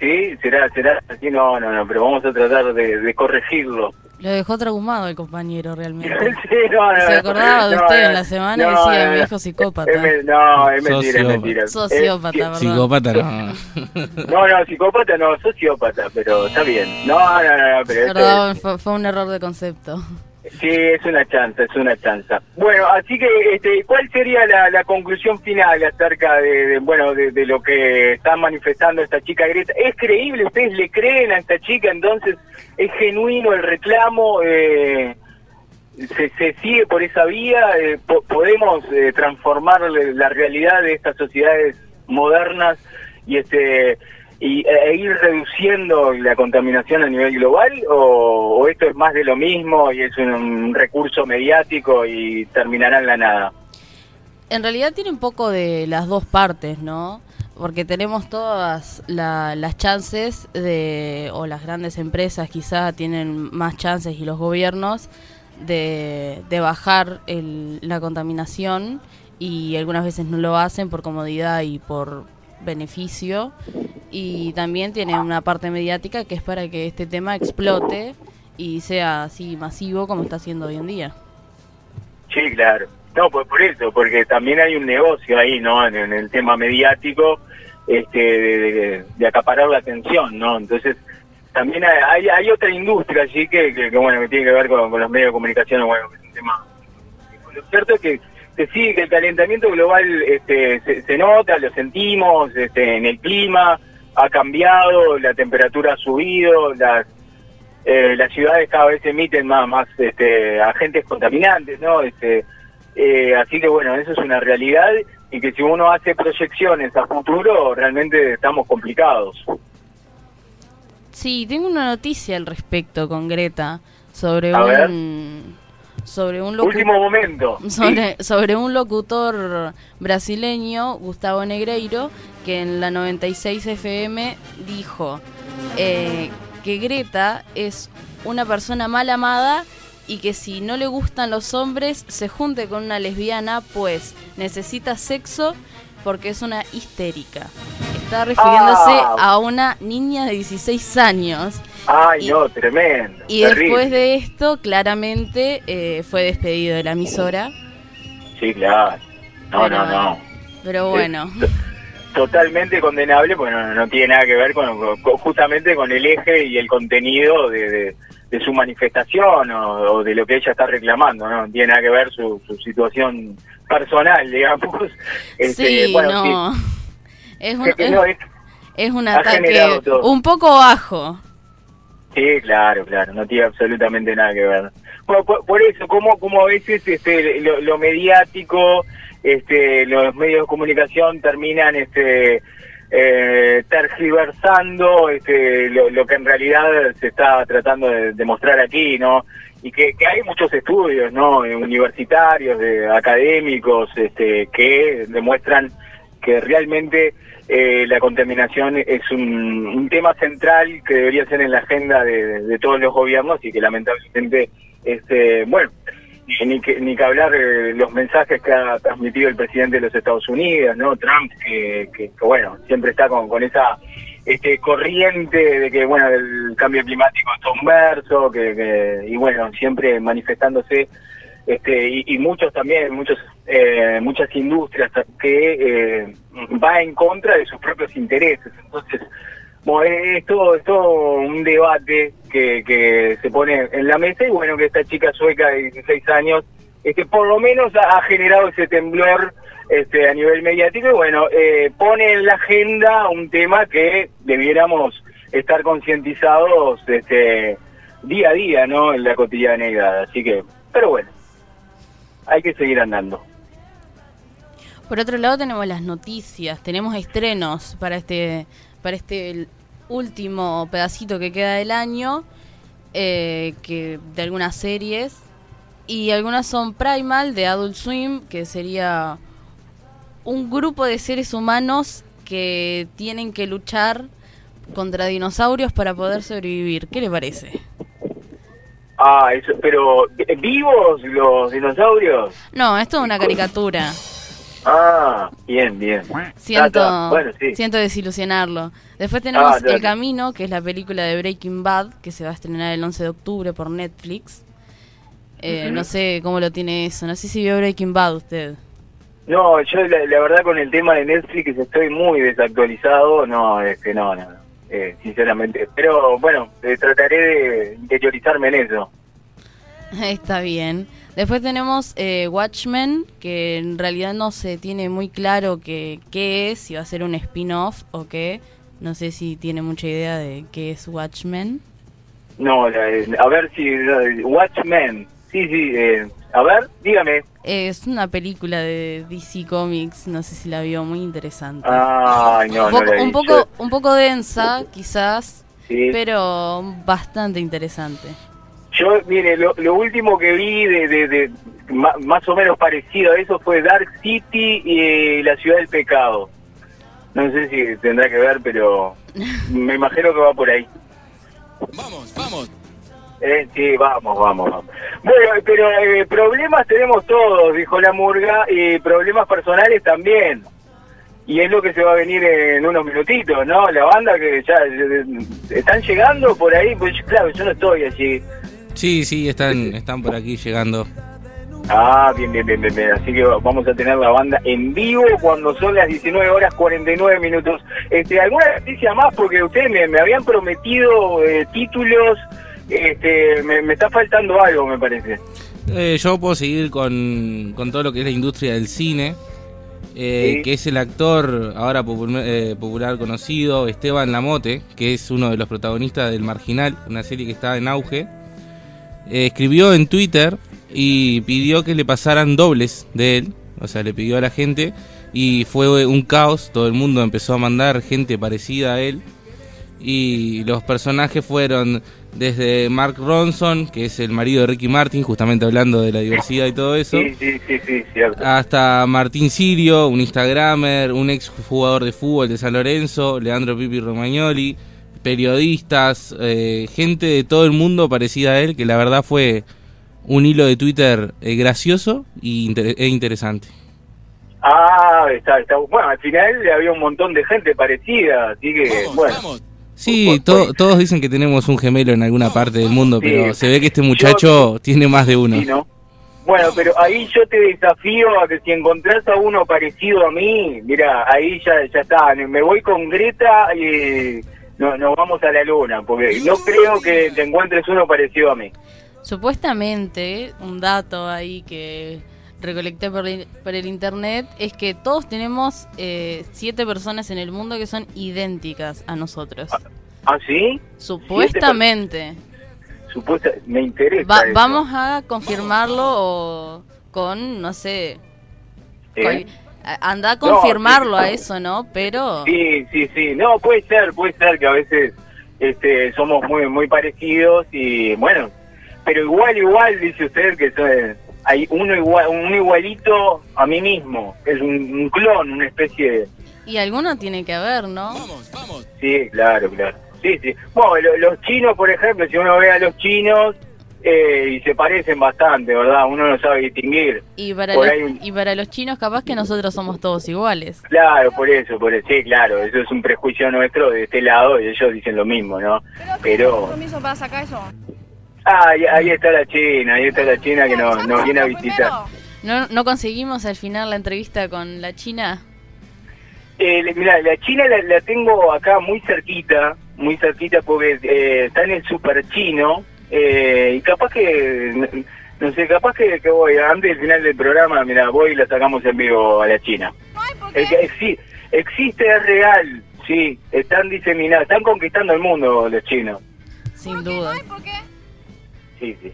¿Sí? ¿Será, será así? No, no, no, pero vamos a tratar de, de corregirlo. Lo dejó traumado el compañero realmente. Sí, no, no, Se acordaba de no, usted no, en la semana y no, decía, no, no. viejo psicópata. Es me- no, es mentira, es Sociópata. mentira. Sociópata, Eh, ¿verdad? Psicópata no. No, no, psicópata no, sociópata, pero está bien. No, no, no, no, pero Perdón, es- fue, fue un error de concepto. Sí, es una chanza, es una chanza. Bueno, así que, este, ¿cuál sería la, la conclusión final acerca de, de, bueno, de, lo que está manifestando esta chica Greta? ¿Es creíble? ¿Ustedes le creen a esta chica? Entonces, ¿es genuino el reclamo? Eh, se, se sigue por esa vía, eh, po- podemos eh, transformar la realidad de estas sociedades modernas y este y, e ir reduciendo la contaminación a nivel global o, esto es más de lo mismo y es un, un recurso mediático y terminará en la nada. En realidad tiene un poco de las dos partes, ¿no? Porque tenemos todas la- las chances de, o las grandes empresas quizá tienen más chances y los gobiernos de, de bajar el- la contaminación y algunas veces no lo hacen por comodidad y por beneficio y también tiene una parte mediática que es para que este tema explote y sea así masivo como está siendo hoy en día. Sí, claro. No, pues por eso, porque también hay un negocio ahí, ¿no? En, el tema mediático, este, de, de- de acaparar la atención, ¿no? Entonces, también hay, hay, otra industria allí que, que, bueno, que tiene que ver con, con los medios de comunicación, bueno, es un tema... Lo cierto es que sí, que el calentamiento global este, se, se nota, lo sentimos este, en el clima, ha cambiado, la temperatura ha subido, las eh, las ciudades cada vez emiten más, más este, agentes contaminantes, ¿no? Este, eh, así que bueno, eso es una realidad y que si uno hace proyecciones a futuro, realmente estamos complicados. Sí, tengo una noticia al respecto con Greta sobre A ver. Sobre un locu- Último momento. sobre, sobre un locutor brasileño, Gustavo Negreiro, que en la 96 FM dijo eh, que Greta es una persona mal amada y que si no le gustan los hombres se junte con una lesbiana, pues necesita sexo porque es una histérica. Está refiriéndose Ah. a una niña de 16 años. Ay, Y- no, tremendo. Y terrible. después de esto, claramente eh, fue despedido de la emisora. Sí, claro. No, Pero- no, no. Pero bueno, Totalmente condenable, porque no, no tiene nada que ver con, con- justamente con el eje y el contenido de, de- de su manifestación o, o de lo que ella está reclamando, ¿no? Tiene nada que ver su, su situación personal, digamos. Este, sí, bueno, no. sí. Es un, es, no, es- es un ataque un poco bajo. Sí, claro, claro, no tiene absolutamente nada que ver. Bueno, por, por eso, como, como a veces este, lo, lo mediático, este, los medios de comunicación terminan este, eh, tergiversando este, lo, que en realidad se está tratando de demostrar aquí, ¿no? Y que, que hay muchos estudios, ¿no? Eh, Universitarios, de, académicos, este, que demuestran que realmente eh, la contaminación es un, un tema central que debería ser en la agenda de, de todos los gobiernos y que lamentablemente, este, bueno, ni, que, ni que hablar de los mensajes que ha transmitido el presidente de los Estados Unidos, ¿no? Trump, que, que, que, bueno, siempre está con, con esa este corriente de que, bueno, el cambio climático es un verso, que, que, y bueno, siempre manifestándose, este, y, y muchos también, muchos, eh, muchas industrias que eh, va en contra de sus propios intereses. Entonces, bueno, es todo, es todo un debate que, que se pone en la mesa y bueno, que esta chica sueca de 16 años, este, por lo menos ha, generado ese temblor este, a nivel mediático y bueno, eh, pone en la agenda un tema que debiéramos estar concientizados este, día a día, ¿no? En la cotidianeidad. Así que, pero bueno, hay que seguir andando. Por otro lado tenemos las noticias, tenemos estrenos para este para este último pedacito que queda del año, eh, que de algunas series y algunas son Primal de Adult Swim, que sería un grupo de seres humanos que tienen que luchar contra dinosaurios para poder sobrevivir. ¿Qué le parece? Ah, eso, pero ¿vivos los dinosaurios? No, esto es una caricatura. Ah, bien, bien. Siento, Ah, está. Bueno, sí. siento desilusionarlo. Después tenemos Ah. El Camino, que es la película de Breaking Bad, que se va a estrenar el 11 de octubre por Netflix. Eh. No sé cómo lo tiene eso. No sé si vio Breaking Bad usted. No, yo la, la verdad con el tema de Netflix estoy muy desactualizado, no, este, no, no, no, eh, sinceramente. Pero bueno, eh, trataré de interiorizarme en eso. Está bien. Después tenemos eh, Watchmen, que en realidad no se tiene muy claro que, qué es, si va a ser un spin-off o qué. No sé si tiene mucha idea de qué es Watchmen. No, eh, a ver si... eh, Watchmen, sí, sí, eh, a ver, dígame. Es una película de DC Comics, no sé si la vio, muy interesante. Ay, no, un no poco, la vi. un poco, un poco densa, quizás, Sí. pero bastante interesante. Yo, mire, lo, lo último que vi de, de, de ma- más o menos parecido a eso fue Dark City y eh, La Ciudad del Pecado. No sé si tendrá que ver, pero me imagino que va por ahí. Vamos, vamos. Eh, sí, vamos, vamos, vamos. Bueno, pero eh, problemas tenemos todos, dijo la murga, y problemas personales también. Y es lo que se va a venir en unos minutitos, ¿no? La banda que ya están llegando por ahí, pues claro, yo no estoy allí. Sí, sí, están, están por aquí llegando. Ah, bien, bien, bien, bien, bien. Así que vamos a tener la banda en vivo cuando son las 19 horas 49 minutos. Este, ¿Alguna noticia más? Porque ustedes me, me habían prometido eh, títulos. Este, me, me está faltando algo, me parece. Eh, yo puedo seguir con, con todo lo que es la industria del cine, eh, Sí. que es el actor ahora popul- eh, popular conocido, Esteban Lamote, que es uno de los protagonistas del Marginal, una serie que está en auge. Eh, escribió en Twitter y pidió que le pasaran dobles de él, o sea, le pidió a la gente y fue un caos, todo el mundo empezó a mandar gente parecida a él y los personajes fueron desde Mark Ronson, que es el marido de Ricky Martin, justamente hablando de la diversidad y todo eso, Sí, sí, sí, sí, cierto. hasta Martín Sirio, un Instagramer, un ex jugador de fútbol de San Lorenzo, Leandro Pipi Romagnoli, periodistas, eh, gente de todo el mundo parecida a él, que la verdad fue un hilo de Twitter eh, gracioso y inter- e interesante. Ah, está, está. Bueno, al final había un montón de gente parecida, así que, bueno. Sí, to- todos dicen que tenemos un gemelo en alguna parte del mundo, Sí. pero se ve que este muchacho tiene más de uno. Sí, ¿no? Bueno, pero ahí yo te desafío a que si encontrás a uno parecido a mí, mira, ahí ya, ya está, me voy con Greta y no, nos vamos a la luna, porque no creo que te encuentres uno parecido a mí. Supuestamente, un dato ahí que recolecté por, el- por el internet es que todos tenemos eh, siete personas en el mundo que son idénticas a nosotros. ¿Ah, sí? Supuestamente. Supuesta, me interesa. Va- eso. vamos a confirmarlo o con, no sé, ¿Eh? Anda a confirmarlo a eso, ¿no? Pero... Sí, sí, sí. No, puede ser, puede ser que a veces este, somos muy muy parecidos y bueno, pero igual, igual, dice usted que soy- hay uno igual, un igualito a mí mismo, es un, un clon, una especie de... Y alguno tiene que haber, ¿no? Sí, claro, claro. Sí, sí. Bueno, lo- los chinos, por ejemplo, si uno ve a los chinos eh, y se parecen bastante, ¿verdad? Uno no sabe distinguir. Y para, Por los, ahí y para los chinos capaz que nosotros somos todos iguales. Claro, por eso, por eso. Sí, claro, eso es un prejuicio nuestro de este lado y ellos dicen lo mismo, ¿no? Pero... compromiso para sacar eso? Ah, ahí, ahí está la China, ahí está la China que nos, nos viene a visitar. ¿No, ¿No conseguimos al final la entrevista con la China? Eh, le- mirá, la China la, la tengo acá muy cerquita, muy cerquita porque eh, está en el super chino eh, y capaz que, no, sé, capaz que, que voy, antes del final del programa, mira, voy y la sacamos en vivo a la China. Es que exi- existe, es real, sí, están diseminados, están conquistando el mundo los chinos. Sin duda. Sí, sí.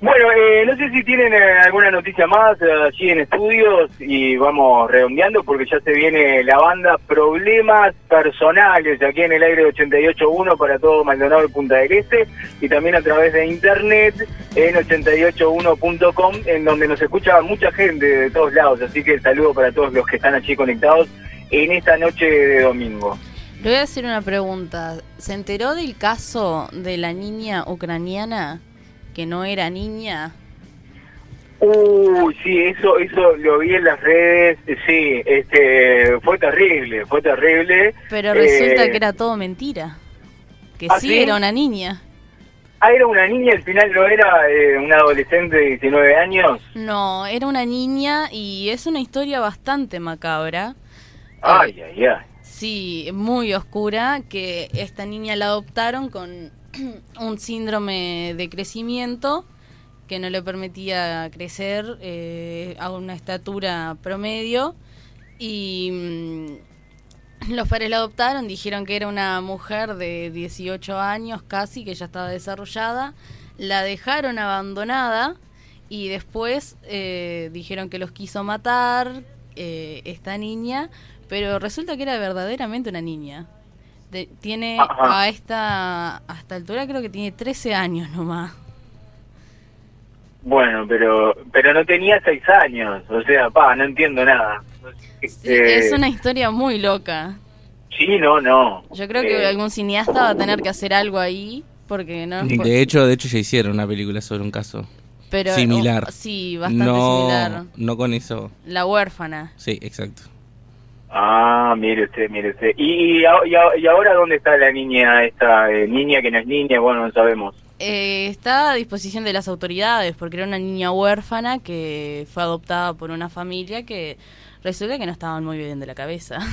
Bueno, eh, no sé si tienen eh, alguna noticia más eh, allí en estudios y vamos redondeando porque ya se viene la banda Problemas Personales aquí en el aire de 88.1 para todo Maldonado y Punta del Este y también a través de internet en 881.com en donde nos escucha mucha gente de todos lados, así que saludo para todos los que están allí conectados en esta noche de domingo. Le voy a hacer una pregunta. ¿Se enteró del caso de la niña ucraniana que no era niña? Uy, sí, eso, eso lo vi en las redes, eh, sí, este, fue terrible, fue terrible. Pero resulta Eh, que era todo mentira. Que ¿Ah, sí, sí? era una niña. Ah, era una niña, al final no era eh, una adolescente de 19 años. No, era una niña y es una historia bastante macabra. Ay, ay, ay. Sí, muy oscura, que esta niña la adoptaron con un síndrome de crecimiento que no le permitía crecer eh, a una estatura promedio y mm, los padres la adoptaron, dijeron que era una mujer de 18 años casi, que ya estaba desarrollada, la dejaron abandonada y después eh, dijeron que los quiso matar eh, esta niña, pero resulta que era verdaderamente una niña. De- tiene Ajá. a esta, a esta altura creo que tiene 13 años nomás. Bueno, pero pero no tenía 6 años, o sea, pa, no entiendo nada. Eh, Es una historia muy loca. Sí, no, no. Yo creo que Eh, algún cineasta va a tener que hacer algo ahí, porque no De hecho, de hecho ya hicieron una película sobre un caso pero, similar. oh, sí, bastante no, similar. No con eso. La huérfana. Sí, exacto. Ah, mire usted, mire usted. ¿Y, y, y ahora dónde está la niña, esta eh, niña que no es niña? Bueno, no sabemos. Eh, está a disposición de las autoridades, porque era una niña huérfana que fue adoptada por una familia que resulta que no estaban muy bien de la cabeza.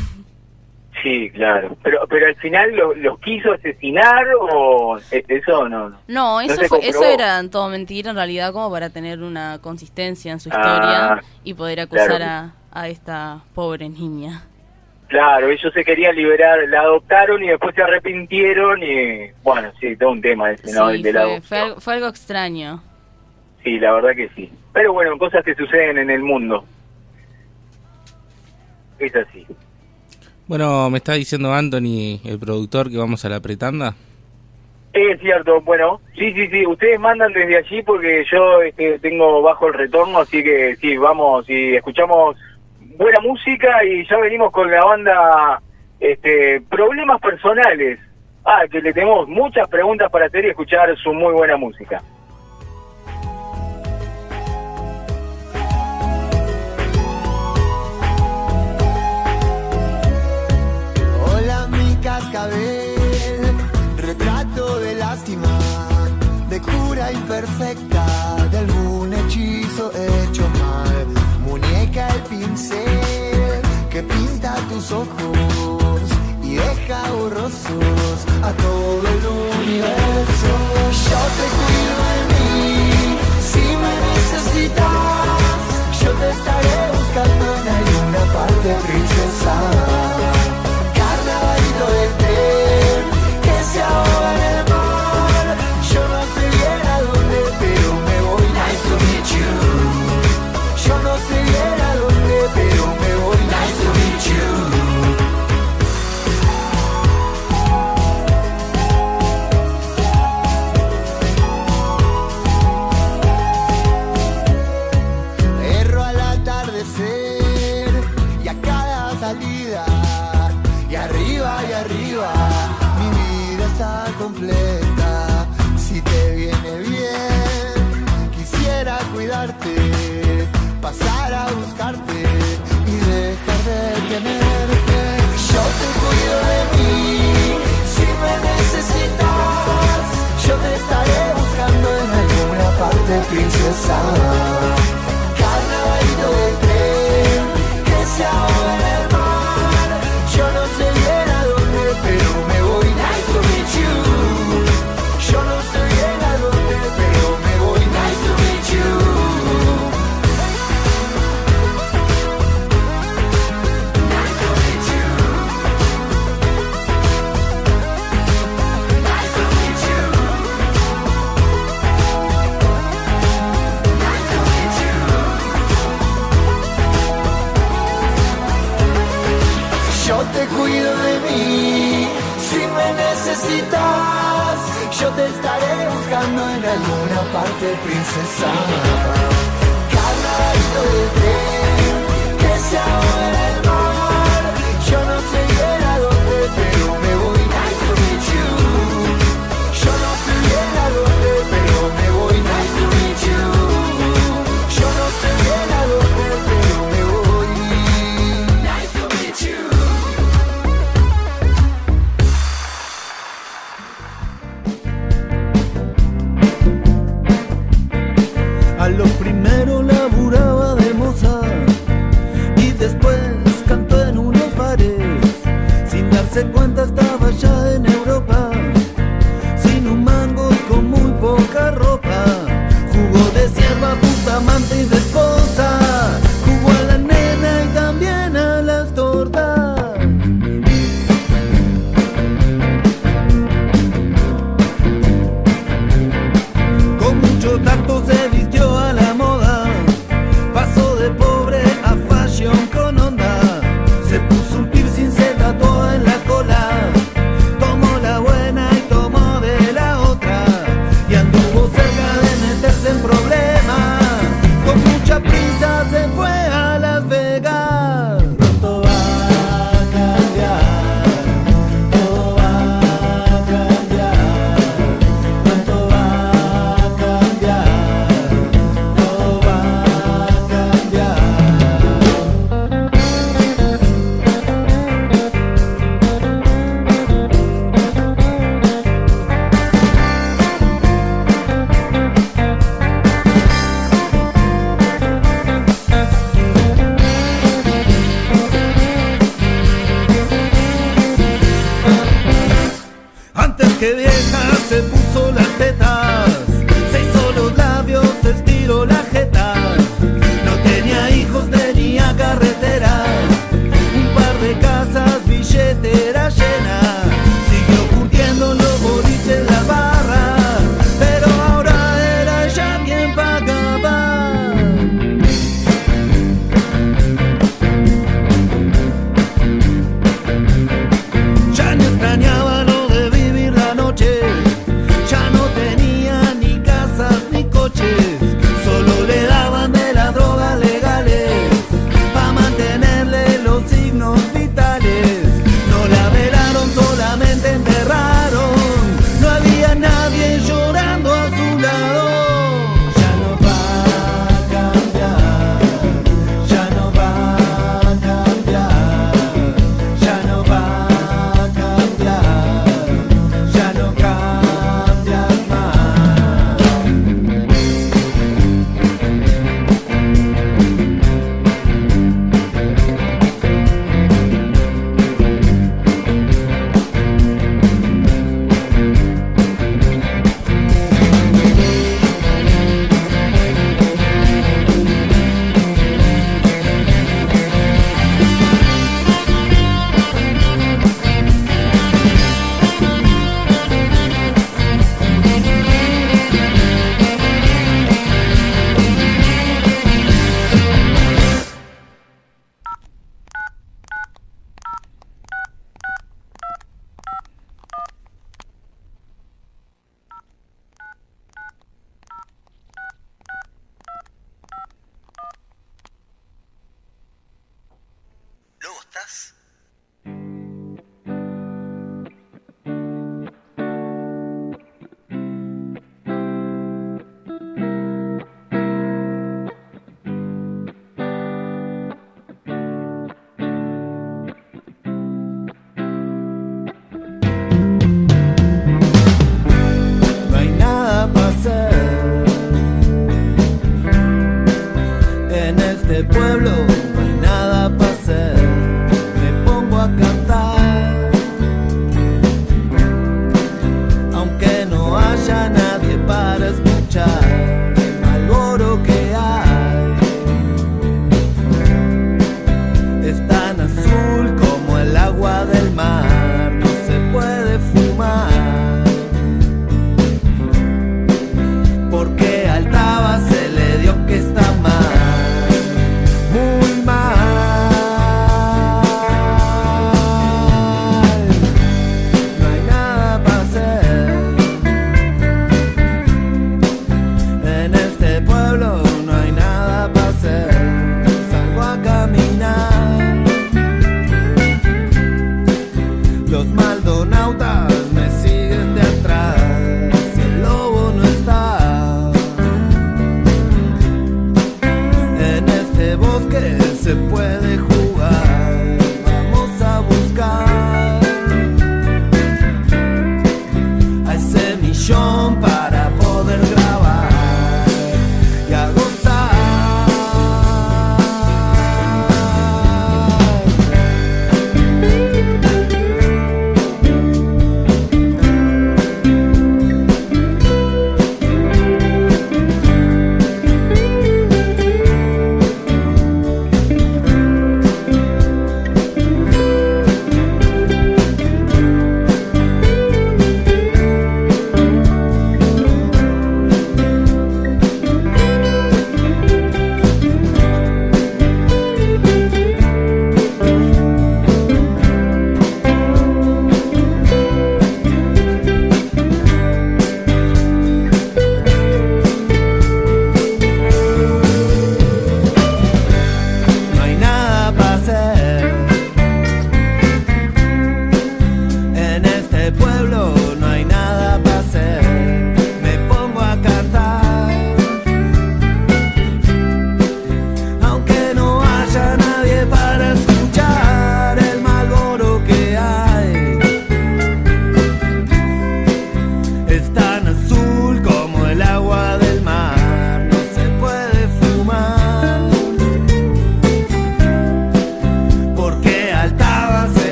Sí, claro. Pero pero al final lo- los quiso asesinar o eso no. no. No, eso, fue, eso era todo mentira en realidad como para tener una consistencia en su Ah, historia y poder acusar claro. a, a esta pobre niña. Claro, ellos se querían liberar, la adoptaron y después se arrepintieron y bueno, sí, todo un tema ese, ¿no? Sí, El de la fue, adopción. fue algo, fue algo extraño. Sí, la verdad que sí. Pero bueno, cosas que suceden en el mundo. Es así. Bueno, me está diciendo Anthony, el productor, que vamos a la pretanda. Es cierto, bueno, sí, sí, sí, ustedes mandan desde allí porque yo este, tengo bajo el retorno, así que sí, vamos y escuchamos buena música y ya venimos con la banda este, Problemas Personales. Ah, que le tenemos muchas preguntas para hacer y escuchar su muy buena música. Hola mi cascabel, retrato de lástima, de cura imperfecta, de algún hechizo hecho mal. Muñeca el que pinta tus ojos y deja borrosos a todo el universo. Yo te cuido de mí, si me necesitas, yo te estaré buscando en alguna parte, princesa. danza. Carnavalito del tren, que se te estaré buscando en alguna parte, princesa.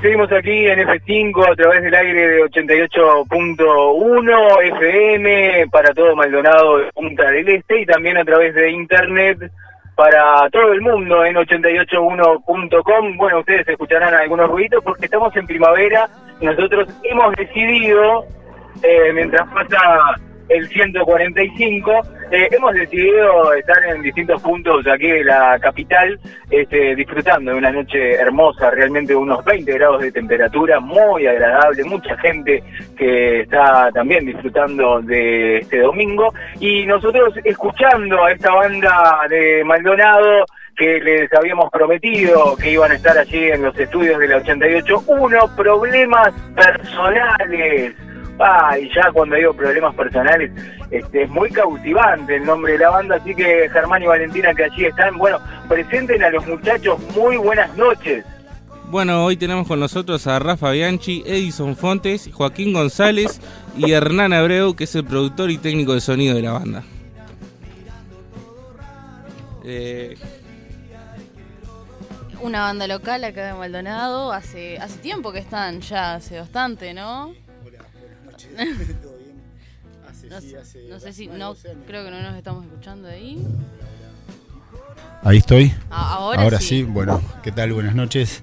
Seguimos aquí en F5 a través del aire de 88.1 FM para todo Maldonado de Punta del Este y también a través de internet para todo el mundo en 881.com. Bueno, ustedes escucharán algunos ruidos porque estamos en primavera nosotros hemos decidido, eh, mientras pasa el 145, eh, hemos decidido estar en distintos puntos aquí de la capital, este, disfrutando de una noche hermosa, realmente unos 20 grados de temperatura, muy agradable, mucha gente que está también disfrutando de este domingo, y nosotros escuchando a esta banda de Maldonado, que les habíamos prometido que iban a estar allí en los estudios de la 88.1, problemas personales. Ah, y ya cuando digo problemas personales, este, es muy cautivante el nombre de la banda, así que Germán y Valentina que allí están, bueno, presenten a los muchachos, muy buenas noches. Bueno, hoy tenemos con nosotros a Rafa Bianchi, Edison Fontes, Joaquín González y Hernán Abreu, que es el productor y técnico de sonido de la banda. Eh, Una banda local acá de Maldonado, hace, hace tiempo que están ya, hace bastante, ¿no? no, sé- no sé si, no, creo que no nos estamos escuchando ahí. Ahí estoy. Ah, ahora sí. sí. Bueno, ¿qué tal? Buenas noches.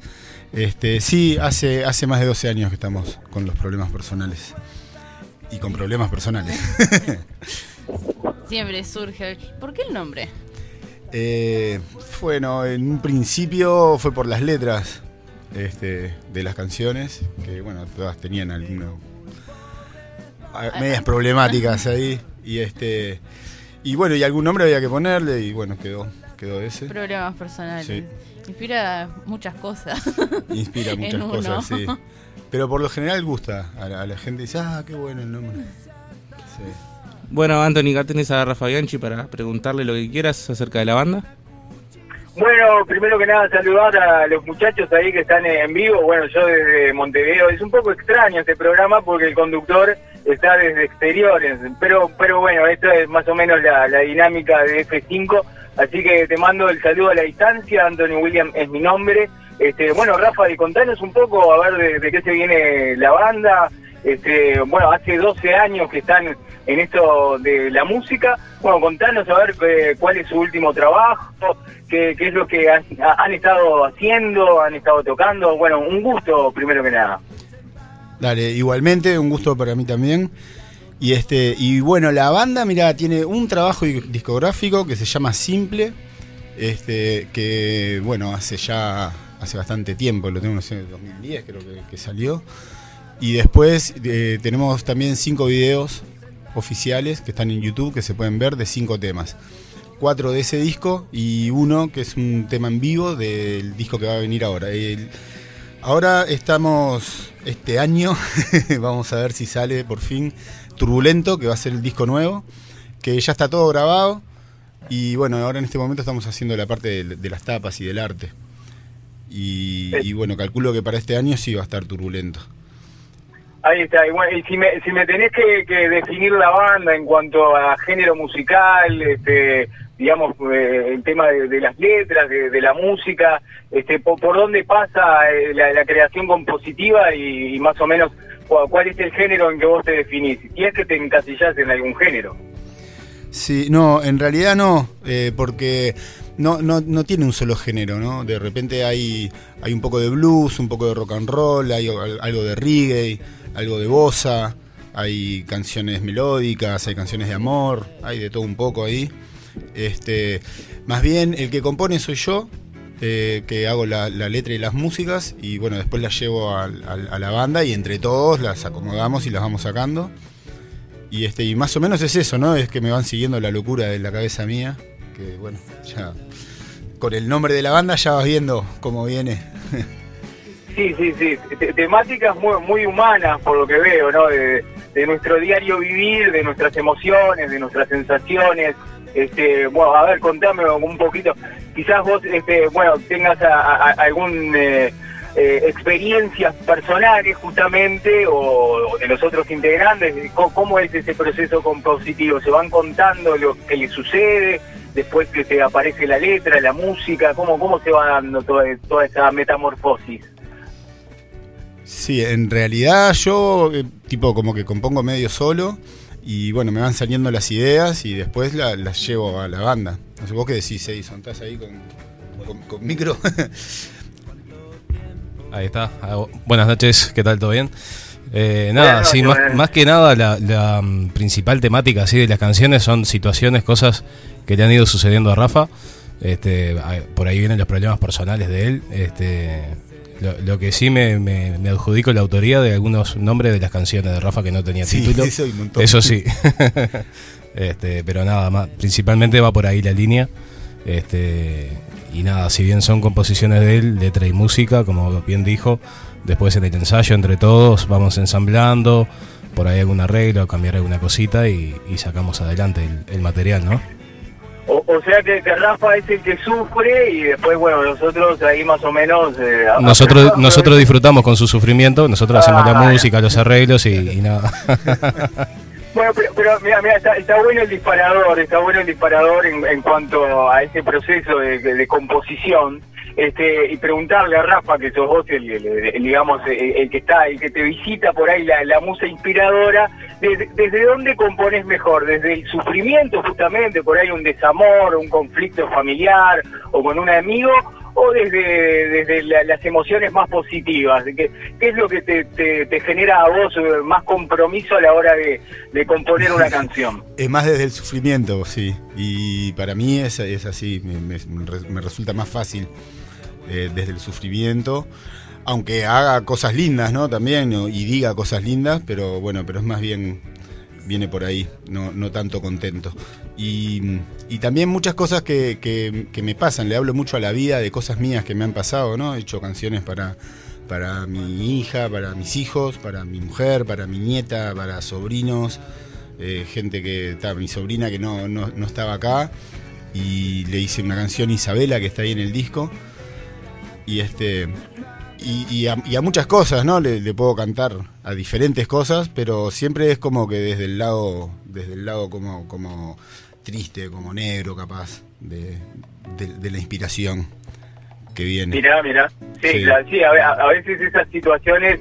Este, sí, hace, hace más de 12 años que estamos con los problemas personales. Y con problemas personales. Siempre surge. ¿Por qué el nombre? Eh, bueno, en un principio fue por las letras este, de las canciones, que bueno, todas tenían alguno, medias problemáticas ahí. Y este y bueno, y algún nombre había que ponerle, y bueno, quedó, quedó ese. Problemas personales. Sí. Inspira muchas cosas. Inspira muchas cosas, sí. Pero por lo general gusta. A la, a la gente dice, ah, qué bueno el nombre. Sí. bueno, Anthony, acá tenés a Rafa Bianchi para preguntarle lo que quieras acerca de la banda. Bueno, primero que nada saludar a los muchachos ahí que están en vivo. Bueno, yo desde Montevideo. Es un poco extraño este programa porque el conductor está desde exteriores. Pero, pero bueno, esto es más o menos la, la dinámica de F5. Así que te mando el saludo a la distancia. Anthony William es mi nombre. Este, bueno, Rafa, y contanos un poco a ver de, de qué se viene la banda Este, bueno, hace 12 años que están en esto de la música. Bueno, contanos a ver eh, cuál es su último trabajo, qué, qué es lo que han estado haciendo, han estado tocando. Bueno, un gusto primero que nada. Dale, igualmente, un gusto para mí también. Y este, y bueno, la banda, mira, tiene un trabajo di- discográfico que se llama Simple, este, que bueno, hace ya hace bastante tiempo, lo tengo no sé, 2010 creo que, que salió. Y después eh, tenemos también cinco videos oficiales que están en YouTube que se pueden ver de cinco temas. Cuatro de ese disco y uno que es un tema en vivo del disco que va a venir ahora. El- Ahora estamos este año, vamos a ver si sale por fin Turbulento, que va a ser el disco nuevo, que ya está todo grabado y bueno, ahora en este momento estamos haciendo la parte de, de las tapas y del arte. Y, y bueno, calculo que para este año sí va a estar Turbulento. Ahí está, y, bueno, y si, me, si me tenés que, que definir la banda en cuanto a género musical, este, digamos, eh, el tema de, las letras, de, la música, este, por, por dónde pasa eh, la, creación compositiva y, más o menos cu- cuál es el género en que vos te definís, si es que te encasillás en algún género. Sí, no, en realidad no, eh, porque no, no, no tiene un solo género, ¿no? De repente hay, hay un poco de blues, un poco de rock and roll, hay al- algo de reggae, algo de bossa, hay canciones melódicas, hay canciones de amor, hay de todo un poco ahí. Este, más bien el que compone soy yo, eh, que hago la, letra y las músicas y bueno, después las llevo a la banda y entre todos las acomodamos y las vamos sacando. Y este, y más o menos es eso, ¿no? Es que me van siguiendo la locura de la cabeza mía. Que bueno, ya. Con el nombre de la banda ya vas viendo cómo viene. Sí, sí, sí. Te- temáticas muy, muy humanas, por lo que veo, ¿no? De nuestro diario vivir, de nuestras emociones, de nuestras sensaciones. Este, bueno, a ver, contame un poquito. Quizás vos, este, bueno, tengas a- a- algún eh, eh, experiencias personales justamente o, de los otros integrantes. ¿Cómo, es ese proceso compositivo? ¿Se van contando lo que les sucede? Después que te aparece la letra, la música, ¿cómo, cómo se va dando toda, toda esa metamorfosis? Sí, en realidad yo, eh, tipo, como que compongo medio solo. Y bueno, me van saliendo las ideas y después la- las llevo a la banda. No sé, vos qué decís, Edison, ¿estás ahí con, con, con micro? Ahí está. Ah, Buenas noches, ¿qué tal? ¿Todo bien? Eh, nada, sí, más, más que nada la, la, mm, principal temática así de las canciones son situaciones, cosas que le han ido sucediendo a Rafa. Este, por ahí vienen los problemas personales de él. Este, lo, lo que sí me, me- me adjudico la autoría de algunos nombres de las canciones de Rafa que no tenía Sí, título. eso hay un montón. Eso sí. este, pero nada más, principalmente va por ahí la línea. Este, y nada, si bien son composiciones de él, letra y música, como bien dijo, después en el ensayo entre todos vamos ensamblando, por ahí algún arreglo, cambiar alguna cosita y, y sacamos adelante el, el material, ¿no? O, o sea que, que Rafa es el que sufre y después, bueno, nosotros ahí más o menos... eh, Nosotros, nosotros disfrutamos con su sufrimiento, nosotros hacemos la Ah, música, los arreglos y, y nada. Bueno, pero, pero mira, mira, está, está bueno el disparador, está bueno el disparador en, en cuanto a ese proceso de, de- de composición. Este, y preguntarle a Rafa, que sos vos el, el- el- digamos, el, el que está, el que te visita por ahí la, la musa inspiradora, desde, ¿desde dónde compones mejor? ¿Desde el sufrimiento justamente, por ahí un desamor, un conflicto familiar o con un amigo? ¿O desde, desde la- las emociones más positivas? ¿Qué, qué es lo que te, te- te genera a vos más compromiso a la hora de, de componer una canción? Es más desde el sufrimiento, sí. Y para mí es, es así, me, me- me resulta más fácil eh, desde el sufrimiento. Aunque haga cosas lindas, ¿no? También, y diga cosas lindas, pero bueno, pero es más bien, viene por ahí, no, no tanto contento. Y, también muchas cosas que me pasan, le hablo mucho a la vida de cosas mías que me han pasado, ¿no? He hecho canciones para, para mi hija, para mis hijos, para mi mujer, para mi nieta, para sobrinos, eh, gente que está, mi sobrina que no, no, no estaba acá, y le hice una canción Isabela que está ahí en el disco. Y este. Y, y a, y a muchas cosas, ¿no? Le, le puedo cantar a diferentes cosas, pero siempre es como que desde el lado, desde el lado como, como triste, como negro, capaz, de, de- de la inspiración que viene. Mirá, mirá. Sí, Sí. a veces esas situaciones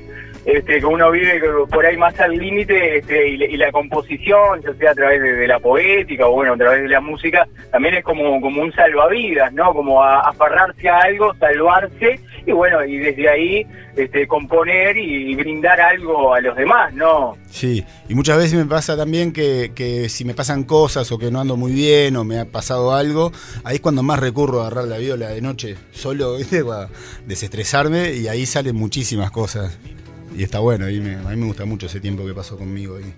este, que uno vive por ahí más al límite este, y, la composición, ya sea a través de, la poética o bueno, a través de la música, también es como, como un salvavidas, ¿no? Como a, aferrarse a algo, salvarse y bueno, y desde ahí este, componer y, y brindar algo a los demás, ¿no? Sí, y muchas veces me pasa también que, que, si me pasan cosas o que no ando muy bien o me ha pasado algo, ahí es cuando más recurro a agarrar la viola de noche solo, ¿viste? Para desestresarme y ahí salen muchísimas cosas. Y está bueno, ahí me, a mí me gusta mucho ese tiempo que pasó conmigo ahí.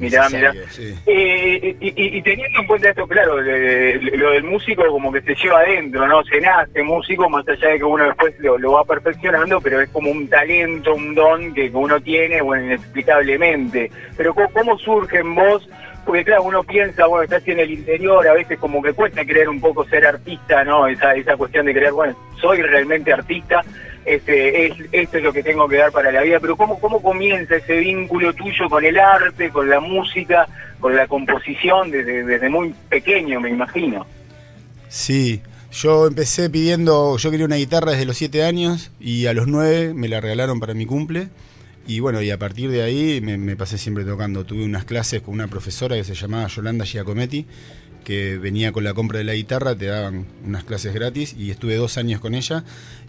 Mirá, mirá. Sí. Eh, y, y, y, teniendo en cuenta esto, claro, de, lo del músico como que se lleva adentro, ¿no? Se nace músico, más allá de que uno después lo, lo va perfeccionando, pero es como un talento, un don que uno tiene, bueno, inexplicablemente. Pero ¿cómo, cómo surge en vos? Porque claro, uno piensa, bueno, estás en el interior, a veces como que cuesta creer un poco ser artista, ¿no? Esa, esa cuestión de creer, bueno, soy realmente artista, este, es, esto es lo que tengo que dar para la vida, pero ¿cómo, ¿cómo comienza ese vínculo tuyo con el arte, con la música, con la composición desde, desde muy pequeño, me imagino? Sí, yo empecé pidiendo, yo quería una guitarra desde los 7 años y a los 9 me la regalaron para mi cumple. Y bueno, y a partir de ahí me, me, pasé siempre tocando. Tuve unas clases con una profesora que se llamaba Yolanda Giacometti, que venía con la compra de la guitarra, te daban unas clases gratis y estuve dos años con ella.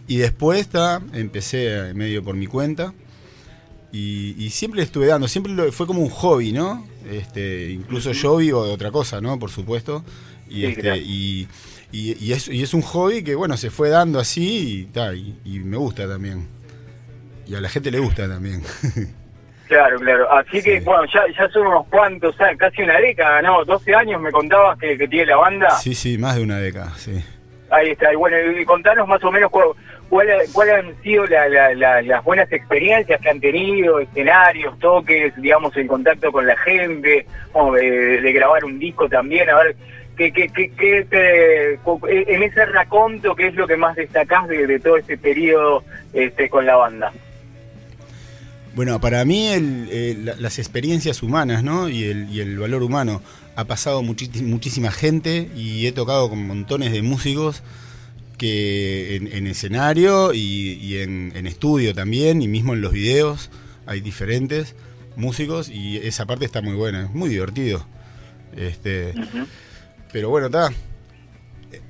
Y después ta, empecé medio por mi cuenta. Y, y, siempre estuve dando, siempre lo, fue como un hobby, ¿no? Este, incluso yo vivo de otra cosa, ¿no? Por supuesto. Y, Sí, este, claro. y, y, es, y es un hobby que, bueno, se fue dando así y, ta, y, y me gusta también. Y a la gente le gusta también. Claro, claro. Así que, bueno, ya, ya son unos cuantos, años, casi una década, ¿no? 12 años me contabas que, que tiene la banda. Sí, sí, más de una década, sí. Ahí está. Y bueno, y contanos más o menos cuáles cuál han sido la, la, la, las buenas experiencias que han tenido, escenarios, toques, digamos, en contacto con la gente, bueno, de, grabar un disco también, a ver. ¿Qué, qué, qué, te- en ese raconto, ¿qué es lo que más destacás de, todo este periodo este, con la banda? Bueno, para mí el, eh, la- las experiencias humanas, ¿no? Y el, el valor humano. Ha pasado muchísima gente y he tocado con montones de músicos que en, en escenario y, y en, en estudio también, y mismo en los videos hay diferentes músicos y esa parte está muy buena, es muy divertido. Este, Pero bueno, está.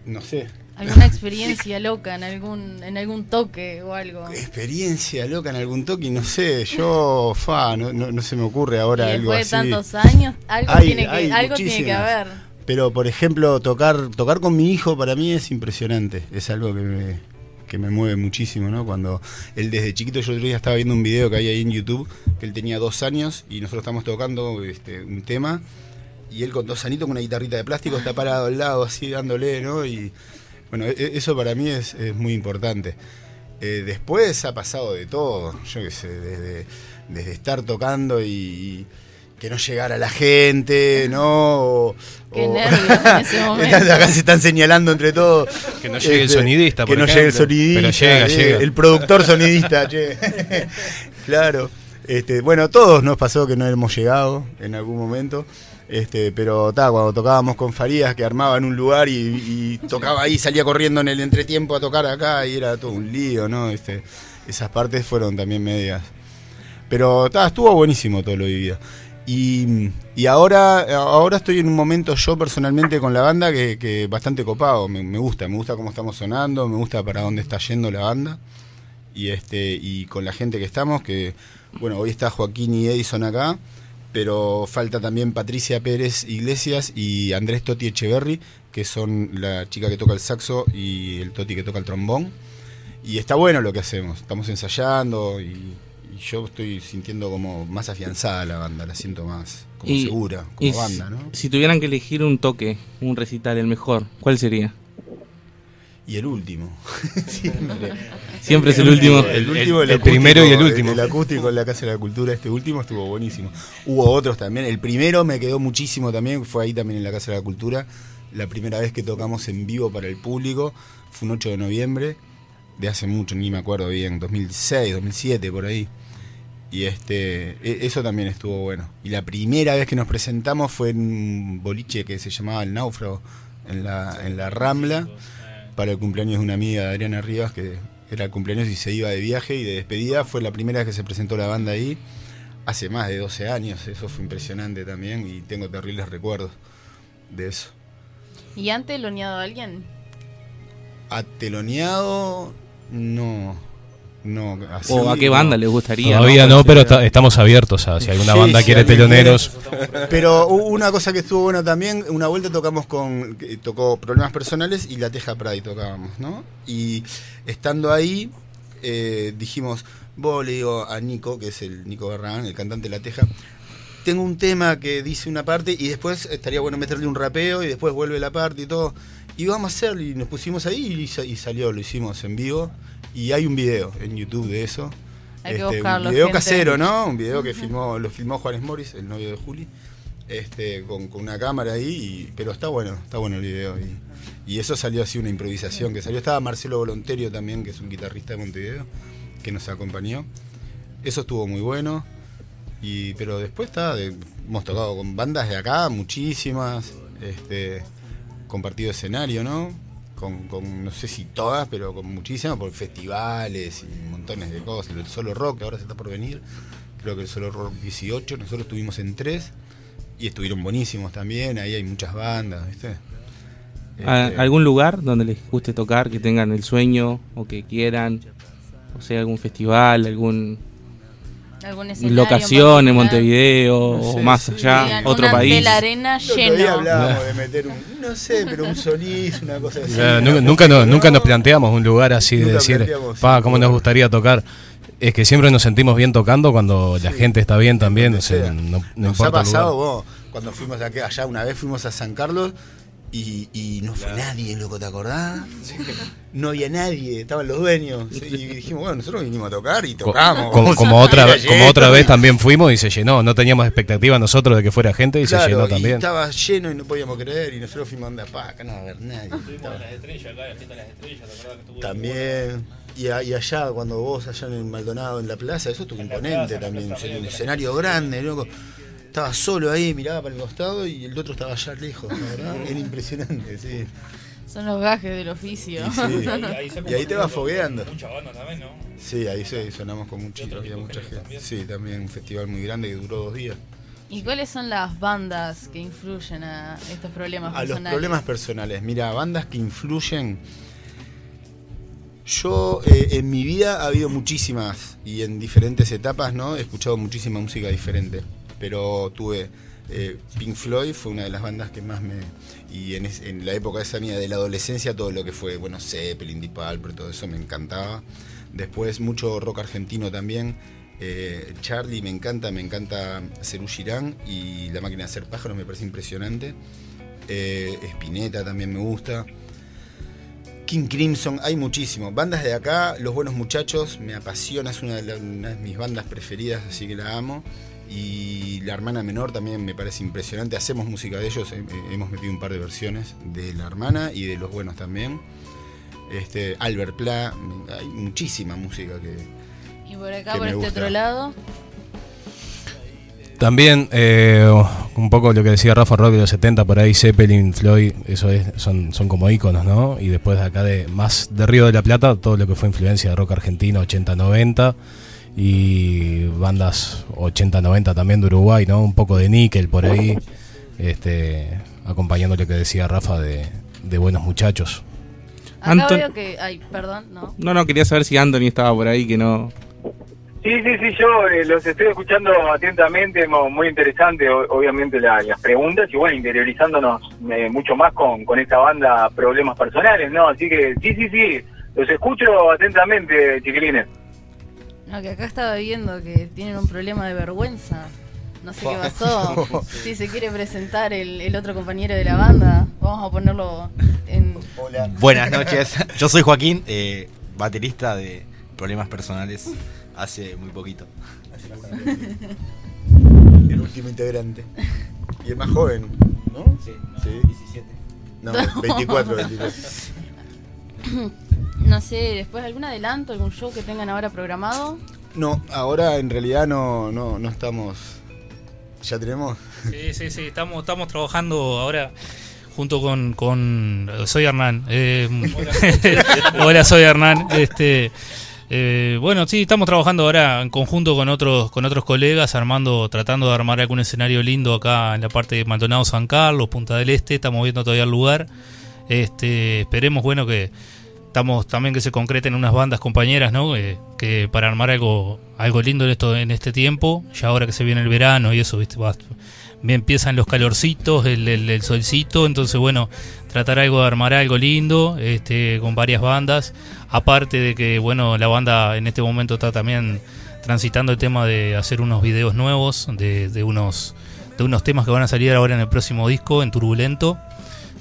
No sé, ¿Alguna experiencia loca en algún en algún toque o algo? experiencia loca en algún toque, no sé, yo, fa, no, no, no se me ocurre ahora Y algo después de así. tantos años, algo Hay- tiene que algo tiene que haber. Pero, por ejemplo, tocar tocar con mi hijo para mí es impresionante, es algo que me, que me mueve muchísimo, ¿no? Cuando él desde chiquito, yo el otro día estaba viendo un video que hay ahí en YouTube, que él tenía dos años y nosotros estamos tocando este, un tema y él con dos anitos con una guitarrita de plástico está parado al lado así dándole, ¿no? Y bueno, e- e- eso para mí es, es muy importante. Eh, después ha pasado de todo, yo qué sé, desde, desde estar tocando y que no llegara la gente, ¿no? O- Qué o- nervios en ese momento. Acá se están señalando entre todos. Que no llegue el sonidista, Que por no llegue el sonidista. Pero llega, eh, llega. El productor sonidista, che. claro. Este, bueno, todos nos pasó que no hemos llegado en algún momento. Este, pero ta, cuando tocábamos con Farías, que armaba en un lugar y, y tocaba ahí, salía corriendo en el entretiempo a tocar acá y era todo un lío, ¿no? Este, esas partes fueron también medias. Pero ta, estuvo buenísimo todo lo vivido. Y, ahora, estoy en un momento yo personalmente con la banda que, que bastante copado. Me, gusta, me gusta cómo estamos sonando, me gusta para dónde está yendo la banda. Y este, y con la gente que estamos, que bueno, hoy está Joaquín y Edison acá, pero falta también Patricia Pérez Iglesias y Andrés Toti Echeverry, que son la chica que toca el saxo y el Toti que toca el trombón. Y está bueno lo que hacemos, estamos ensayando y yo estoy sintiendo como más afianzada la banda, la siento más como Y- segura, como y banda, si- ¿no? Si tuvieran que elegir un toque, un recital, el mejor, ¿cuál sería? Y el último. Siempre. Siempre es el último. El, último, el primero y el último. El, acústico en la Casa de la Cultura, este último estuvo buenísimo. Hubo otros también. El primero me quedó muchísimo también, fue ahí también en la Casa de la Cultura. La primera vez que tocamos en vivo para el público fue un 8 de noviembre, de hace mucho, ni me acuerdo bien, 2006, 2007, por ahí. Y este, e- eso también estuvo bueno. Y la primera vez que nos presentamos fue en un boliche que se llamaba El Náufrago, en la, en la Rambla, para el cumpleaños de una amiga de Adriana Rivas, que era el cumpleaños y se iba de viaje y de despedida. Fue la primera vez que se presentó la banda ahí, hace más de 12 años. Eso fue impresionante también y tengo terribles recuerdos de eso. ¿Y antes loneado a alguien? Ateloneado, no. No, así, ¿O a qué banda les gustaría? Todavía no, pero ta- estamos abiertos a si alguna Sí, banda sí, quiere teloneros. quiere. Pero una cosa que estuvo buena también, una vuelta tocamos con, tocó Problemas Personales y La Teja Pride tocábamos, ¿no? Y estando ahí, eh, dijimos, vos le digo a Nico, que es el Nico Barragán, el cantante de La Teja, tengo un tema que dice una parte y después estaría bueno meterle un rapeo y después vuelve la parte y todo. Y vamos a hacerlo y nos pusimos ahí y salió, lo hicimos en vivo. Y hay un video en YouTube de eso. Hay que Este, buscarlo, un video gente. casero, ¿no? Un video que filmó, lo filmó Juanes Morris, el novio de Juli, este, con, con una cámara ahí, y- pero está bueno, está bueno el video. Y, y eso salió así una improvisación que salió. Estaba Marcelo Volonterio también, que es un guitarrista de Montevideo, que nos acompañó. Eso estuvo muy bueno. Y, pero después está, de- hemos tocado con bandas de acá, muchísimas, este, compartido escenario, ¿no? Con, con, no sé si todas, pero con muchísimas, por festivales y montones de cosas. El Solo Rock, que ahora se está por venir, creo que el Solo Rock 18, nosotros estuvimos en tres y estuvieron buenísimos también, ahí hay muchas bandas, ¿viste? ¿A- Este, ¿Algún lugar donde les guste tocar, que tengan el sueño o que quieran? O sea, algún festival, algún ¿Algún escenario locación en? Montevideo No o más sí. allá, otro una país. de la arena el otro día lleno. hablábamos de meter un, no sé, pero un solís, una cosa así. Nunca, cosa nunca, no- nunca nos planteamos un lugar así de decir, pa, cómo nos gustaría tocar. Es que siempre nos sentimos bien tocando cuando la gente está bien también. O sea, sea. no, no Nos importa ha pasado, vos, cuando fuimos allá una vez fuimos a San Carlos y, y no fue nadie, loco, ¿te acordás? No había nadie, estaban los dueños. Y dijimos, bueno, nosotros vinimos a tocar y Co- tocamos. Como, como otra, Era ve- como otra vez también fuimos y se llenó. No teníamos expectativa nosotros de que fuera gente y se llenó y también. estaba lleno y no podíamos creer y nosotros fuimos a andar, pa, acá no va a haber nadie. Estaba- También. Y, a- y allá, cuando vos allá en el Maldonado, en la plaza, eso estuvo imponente también. Un escenario grande, loco. Estaba solo ahí, miraba para el costado y el otro estaba allá lejos, la verdad. Era impresionante, sí. Son los gajes del oficio. Y, sí. Y ahí te vas fogueando. Mucha banda también, ¿no? Sí, ahí sí, sonamos con mucha, otros había mucha gente. también. Sí, también un festival muy grande que duró dos días. ¿Y cuáles son las bandas que influyen a estos problemas A los personales? problemas personales. Mira, bandas que influyen. Yo eh, en mi vida ha habido muchísimas y en diferentes etapas, ¿no? He escuchado muchísima música diferente. Pero tuve eh, Pink Floyd, fue una de las bandas que más me. Y en, la época esa mía de la adolescencia, todo lo que fue, bueno, Zeppelin, Deep Purple, todo eso me encantaba. Después mucho rock argentino también. Eh, Charlie me encanta, me encanta Cerú Girán y La máquina de hacer pájaros me parece impresionante. Eh, Spinetta también me gusta. King Crimson, hay muchísimo. Bandas de acá, Los Buenos Muchachos, me apasiona, es una de, una de mis bandas preferidas, así que la amo. Y La Hermana Menor también me parece impresionante. Hacemos música de ellos, eh, eh, hemos metido un par de versiones de La Hermana y de Los Buenos también. Este, Albert Pla, hay muchísima música que, Y por acá, por este gusta. otro lado. También eh, un poco lo que decía Rafa Rock de los 70, por ahí Zeppelin, Floyd, eso es, son, son como íconos, ¿no? Y después de acá de más de Río de la Plata, todo lo que fue influencia de rock argentino 80-90 y bandas 80-90 también de Uruguay, ¿no? Un poco de níquel por ahí, este, acompañando lo que decía Rafa de, de buenos muchachos. Acá Anton- veo que. Ay, perdón, no. No, no, quería saber si Anthony estaba por ahí, que no... Sí, sí, sí, yo eh, los estoy escuchando atentamente, muy interesante, obviamente, la- las preguntas y bueno, interiorizándonos eh, mucho más con, con esta banda Problemas Personales, ¿no? Así que sí, sí, sí, los escucho atentamente, chiquilines. No, que acá estaba viendo que tienen un problema de vergüenza. No sé qué pasó. Si se quiere presentar el, el otro compañero de la banda, vamos a ponerlo en. Buenas noches, yo soy Joaquín, eh, baterista de Problemas Personales hace muy poquito. el último integrante. Y el más joven, ¿no? Sí, sí. 17. No, 24, 24. no sé, después algún adelanto, algún show que tengan ahora programado. No, ahora en realidad no, no, no estamos. ¿Ya tenemos? Sí, sí, sí, estamos, estamos trabajando ahora junto con, con soy Hernán. eh, hola, soy Hernán. Este, eh, bueno, sí, estamos trabajando ahora en conjunto con otros con otros colegas, armando, tratando de armar algún escenario lindo acá en la parte de Maldonado, San Carlos, Punta del Este. Estamos viendo todavía el lugar. Este, esperemos, bueno, que estamos también que se concreten unas bandas compañeras, ¿no? Eh, que para armar algo algo lindo en esto en este tiempo, ya ahora que se viene el verano y eso, viste, va- bien empiezan los calorcitos, el, el- solcito, entonces bueno, tratar algo de armar algo lindo, este, con varias bandas, aparte de que bueno, la banda en este momento está también transitando el tema de hacer unos videos nuevos, de unos de unos temas que van a salir ahora en el próximo disco, en Turbulento.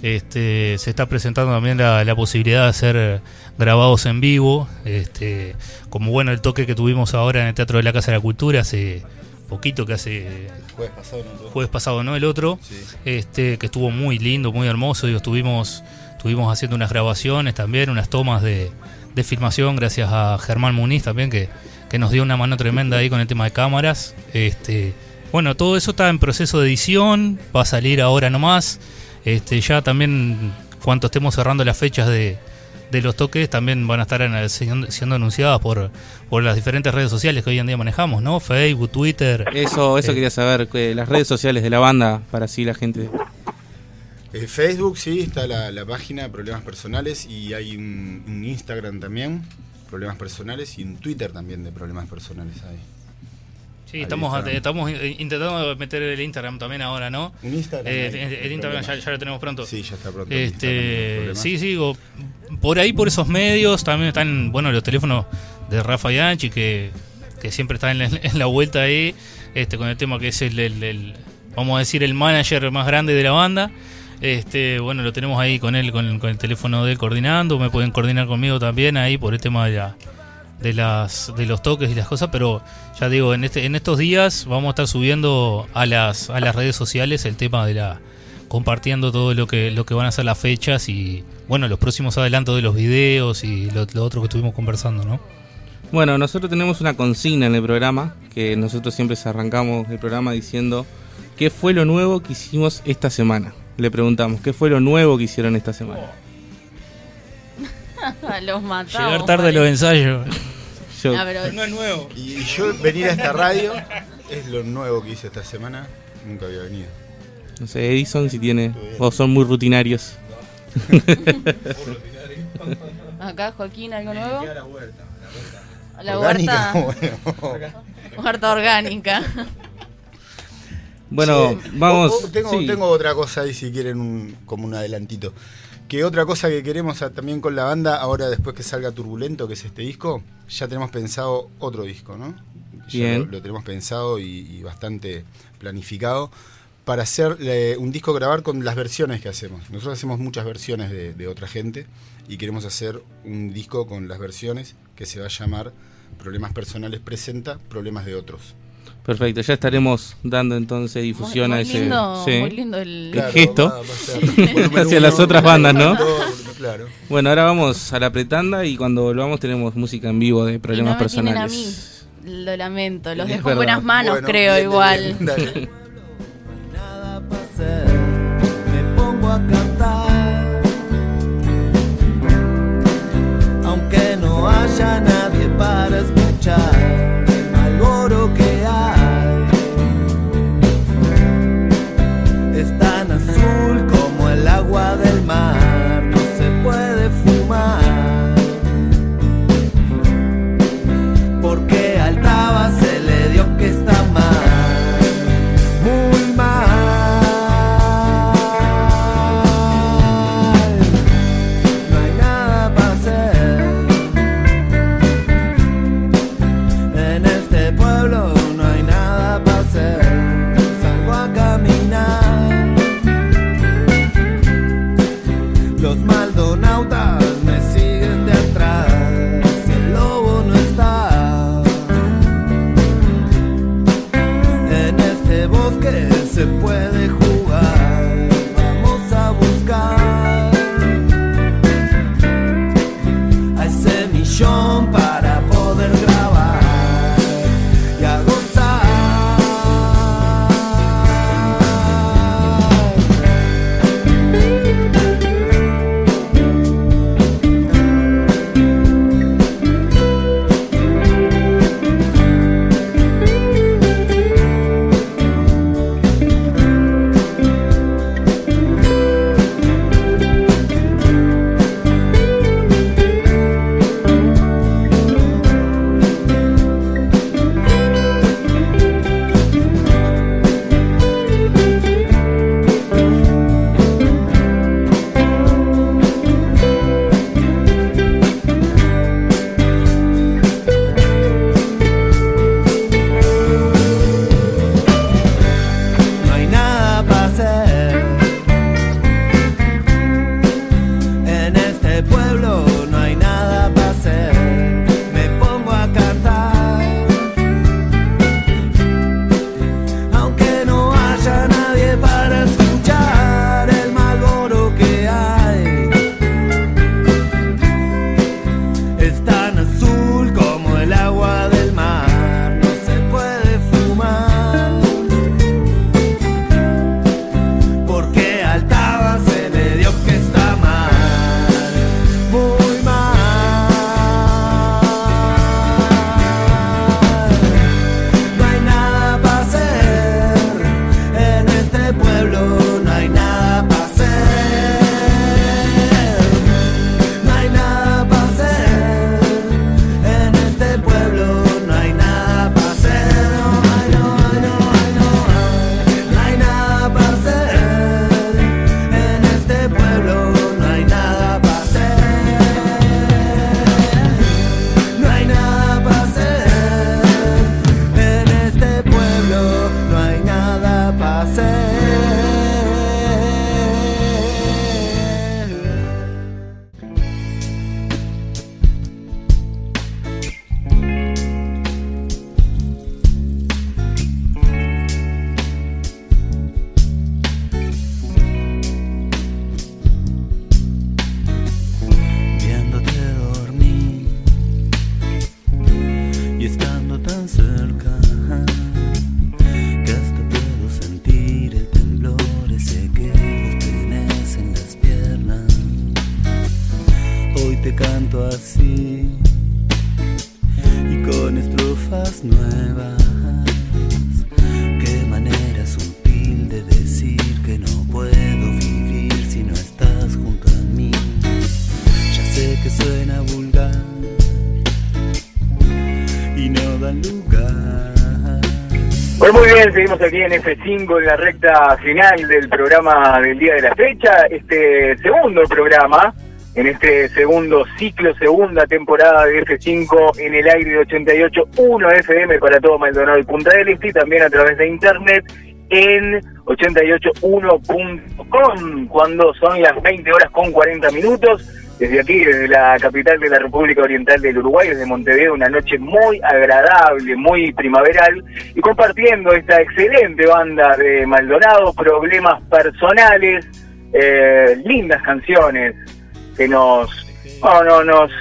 Este, se está presentando también la, la posibilidad de hacer grabados en vivo, este, como bueno el toque que tuvimos ahora en el Teatro de la Casa de la Cultura hace poquito, que hace Jueves pasado, ¿no? jueves pasado, ¿no? El otro, este, que estuvo muy lindo, muy hermoso. Digo, estuvimos, estuvimos haciendo unas grabaciones también, unas tomas de, de filmación, gracias a Germán Muniz también, que, que nos dio una mano tremenda ahí con el tema de cámaras. Este, bueno, todo eso está en proceso de edición, va a salir ahora nomás. Este, ya también, cuando estemos cerrando las fechas de, de los toques, también van a estar en- siendo, siendo anunciadas por, por las diferentes redes sociales que hoy en día manejamos, ¿no? Facebook, Twitter. Eso, eso Eh, quería saber, que las redes sociales de la banda, para así la gente... Eh, Facebook, sí, está la, la página Problemas Personales y hay un, un Instagram también, Problemas Personales, y un Twitter también de Problemas Personales ahí. Sí, estamos, estamos eh, intentando meter el Instagram también ahora, ¿no? Un Instagram Eh, el, el Instagram ya, lo tenemos pronto. Sí, ya está pronto Este, sí, sí, digo, por ahí, por esos medios, también están, bueno, los teléfonos de Rafa Yanchi, que, que siempre está en la, en la vuelta ahí, este, con el tema que es el, el- el- vamos a decir, el manager más grande de la banda. Este, bueno, lo tenemos ahí con él, con el, con el teléfono de él coordinando. Me pueden coordinar conmigo también ahí por el tema de la, de las de los toques y las cosas, pero ya digo, en este en estos días vamos a estar subiendo a las a las redes sociales el tema de la compartiendo todo lo que lo que van a ser las fechas y bueno, los próximos adelantos de los videos y lo, lo otro que estuvimos conversando, ¿no? Bueno, nosotros tenemos una consigna en el programa, que nosotros siempre arrancamos el programa diciendo qué fue lo nuevo que hicimos esta semana. Le preguntamos, ¿qué fue lo nuevo que hicieron esta semana? Los matamos. Llegar tarde a los ensayos. Yo- Ah, pero- no es nuevo. Y, y yo venir a esta radio es lo nuevo que hice esta semana, nunca había venido. No sé, Edison si tiene, o son muy rutinarios. Acá, Joaquín, ¿algo nuevo? La Orgánica, huerta. Huerta orgánica. Bueno, Sí. vamos. O- o tengo, sí. tengo otra cosa ahí si quieren un- como un adelantito. Que otra cosa que queremos también con la banda, ahora después que salga Turbulento, que es este disco, ya tenemos pensado otro disco, ¿no? Ya Bien. Lo, lo tenemos pensado y, y bastante planificado para hacer eh, un disco grabar con las versiones que hacemos. Nosotros hacemos muchas versiones de, de otra gente y queremos hacer un disco con las versiones que se va a llamar Problemas Personales Presenta Problemas de Otros. Perfecto, ya estaremos dando entonces difusión Muy a ese lindo, sí. muy lindo el- el Claro, gesto va- va a ser volumen hacia uno, las otras bandas, ¿no? claro. Bueno, ahora vamos a la pretanda y cuando volvamos tenemos música en vivo de Y problemas no me tienen a personales. mí. Lo lamento, los Es dejo en buenas manos, Bueno, creo, bien, igual. bien, dale. me pongo a cantar. Aunque no haya nadie para escuchar seguimos aquí en F5 en la recta final del programa del día de la fecha, este segundo programa, en este segundo ciclo, segunda temporada de F5 en el aire de 88.1 FM para todo Maldonado y Punta del Este y también a través de internet en 881.com cuando son las 20 horas con 40 minutos. Desde aquí, desde la capital de la República Oriental del Uruguay, desde Montevideo, una noche muy agradable, muy primaveral, y compartiendo esta excelente banda de Maldonado, problemas personales, eh, lindas canciones que nos, no, no, nos,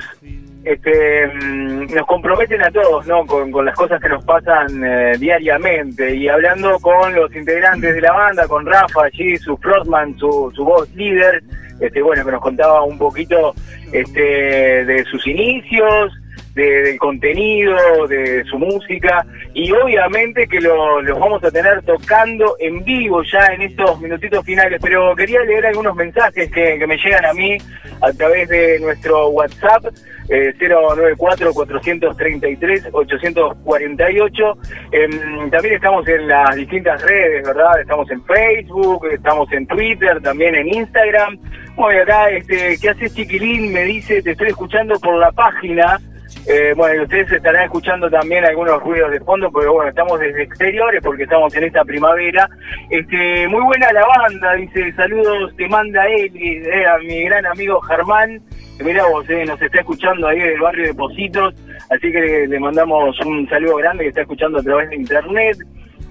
este, mm, nos comprometen a todos, ¿no? Con, con las cosas que nos pasan eh, diariamente y hablando con los integrantes de la banda, con Rafa allí, su frontman, su, su voz líder, este, bueno, que nos contaba un poquito este, de sus inicios, de- del contenido, de su música y obviamente que lo- los vamos a tener tocando en vivo ya en estos minutitos finales, pero quería leer algunos mensajes que, me llegan a mí a través de nuestro WhatsApp eh, 094-433-848. Em, también estamos en las distintas redes, ¿verdad? Estamos en Facebook, estamos en Twitter, también en Instagram. Bueno, y acá, este, ¿qué haces, chiquilín? Me dice, te estoy escuchando por la página. Eh, bueno, ustedes estarán escuchando también algunos ruidos de fondo, pero bueno, estamos desde exteriores porque estamos en esta primavera. Este, muy buena la banda, dice, saludos, te manda él, eh, a mi gran amigo Germán. Mirá vos, eh, nos está escuchando ahí del barrio de Positos, así que le, le mandamos un saludo grande que está escuchando a través de internet.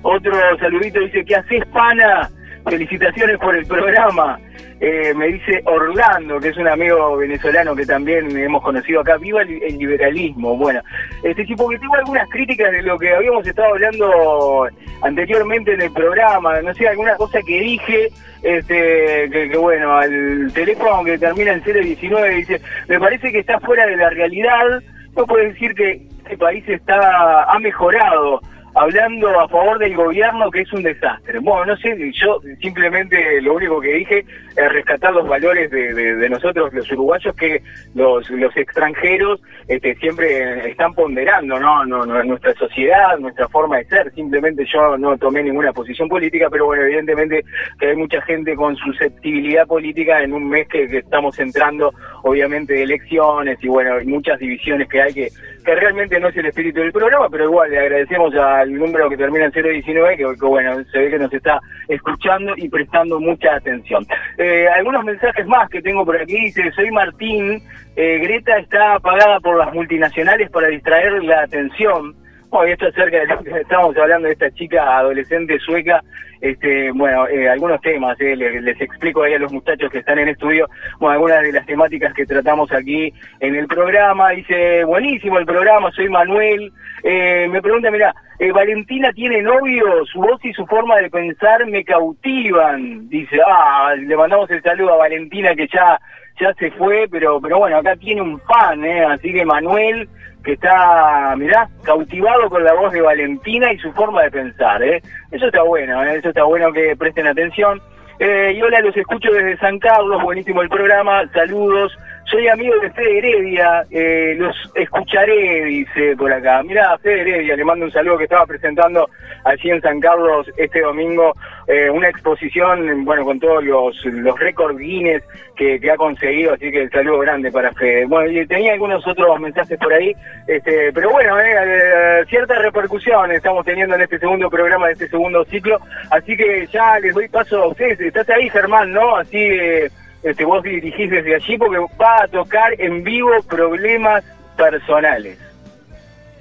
Otro saludito dice, ¿qué haces, pana? Felicitaciones por el programa. Eh, me dice Orlando, que es un amigo venezolano que también hemos conocido acá. Viva el, liberalismo. Bueno, este sí, porque tengo algunas críticas de lo que habíamos estado hablando anteriormente en el programa. No sé, alguna cosa que dije, este, que, que bueno, al teléfono que termina en 019 dice, me parece que está fuera de la realidad. No puede decir que este país está ha mejorado hablando a favor del gobierno que es un desastre. Bueno, no sé, yo simplemente lo único que dije es rescatar los valores de, nosotros los uruguayos que los, los extranjeros este, siempre están ponderando, ¿no? No, no, Nuestra sociedad, nuestra forma de ser. Simplemente yo no tomé ninguna posición política, pero bueno, evidentemente que hay mucha gente con susceptibilidad política en un mes que, que estamos entrando, obviamente, de elecciones y bueno, hay muchas divisiones que hay que, que realmente no es el espíritu del programa, pero igual le agradecemos al número que termina en 019, que, que bueno, se ve que nos está escuchando y prestando mucha atención. Eh, algunos mensajes más que tengo por aquí, dice, soy Martín, eh, Greta está apagada por las multinacionales para distraer la atención. Bueno, y esto acerca estábamos hablando de esta chica adolescente sueca, este, bueno, eh, algunos temas, eh, les, les explico ahí a los muchachos que están en estudio, bueno, algunas de las temáticas que tratamos aquí en el programa. Dice, buenísimo el programa, soy Manuel. Eh, me pregunta, mira, eh, Valentina tiene novio, su voz y su forma de pensar me cautivan. Dice, ah, le mandamos el saludo a Valentina que ya ya se fue, pero pero bueno, acá tiene un fan, ¿eh? así que Manuel, que está, mirá, cautivado con la voz de Valentina y su forma de pensar, ¿eh? Eso está bueno, ¿eh? eso está bueno que presten atención. Eh, y hola, los escucho desde San Carlos, buenísimo el programa, saludos. Soy amigo de Fede Heredia, eh, los escucharé, dice por acá. Mirá, Fede Heredia, le mando un saludo que estaba presentando allí en San Carlos este domingo eh, una exposición, bueno, con todos los, los récords Guinness que, ha conseguido, así que el saludo grande para Fede. Bueno, y tenía algunos otros mensajes por ahí, este, pero bueno, eh, eh, cierta repercusión estamos teniendo en este segundo programa de este segundo ciclo, así que ya les doy paso a ustedes. Estás ahí, Germán, ¿no? Así eh, este, vos dirigís desde allí porque va a tocar en vivo problemas personales.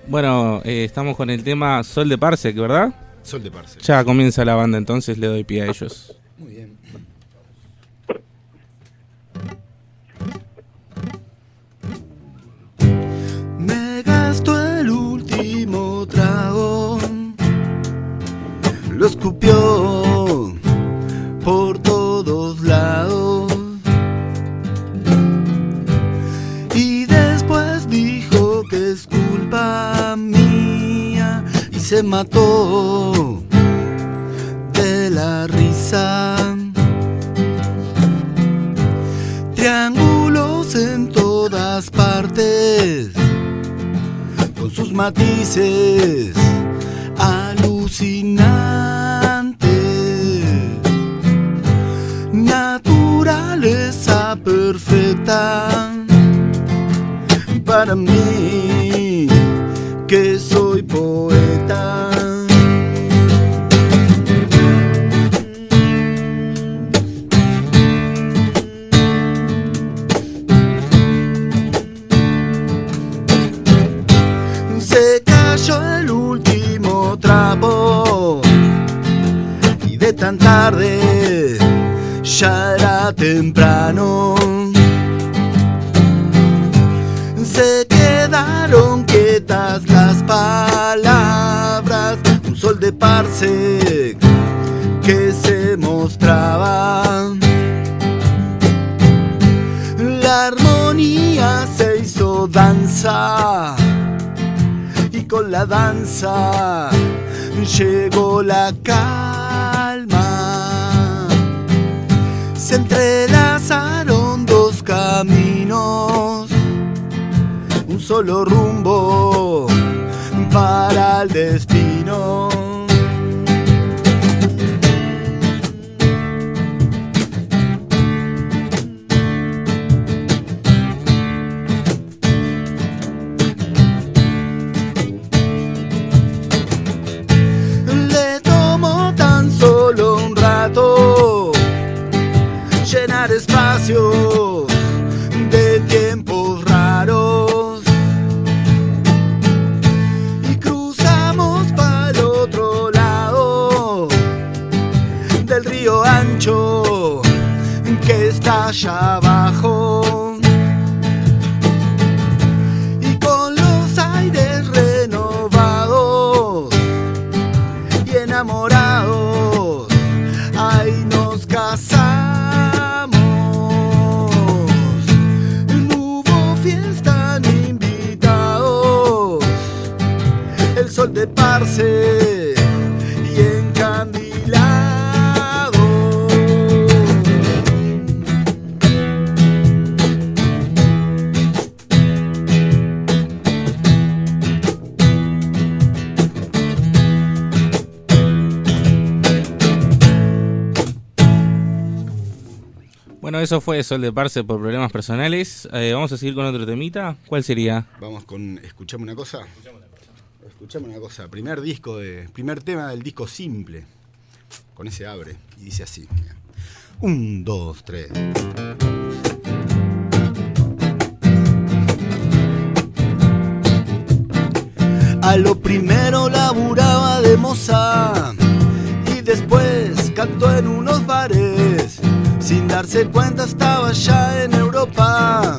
Bueno, eh, estamos con el tema Sol de Parsec, ¿verdad? Sol de Parsec. Ya comienza la banda, entonces le doy pie a ah. ellos. Muy bien. Me gastó el último trago, lo escupió por todos lados se mató de la risa. Triángulos en todas partes, con sus matices alucinantes. Naturaleza perfecta para mí que soy poeta. Se cayó el último trapo y de tan tarde ya era temprano. La danza llegó la calma. Se entrelazaron dos caminos, un solo rumbo para el destino. 就。Eso fue Sol de Parse por problemas personales. Eh, vamos a seguir con otro temita. ¿Cuál sería? Vamos con Escuchame una cosa. Escuchame una cosa. Primer disco. Primer tema del disco simple. Con ese abre. Y dice así. Un, dos, tres. A lo primero laburaba de moza y después cantó en unos bares. Sin darse cuenta estaba ya en Europa,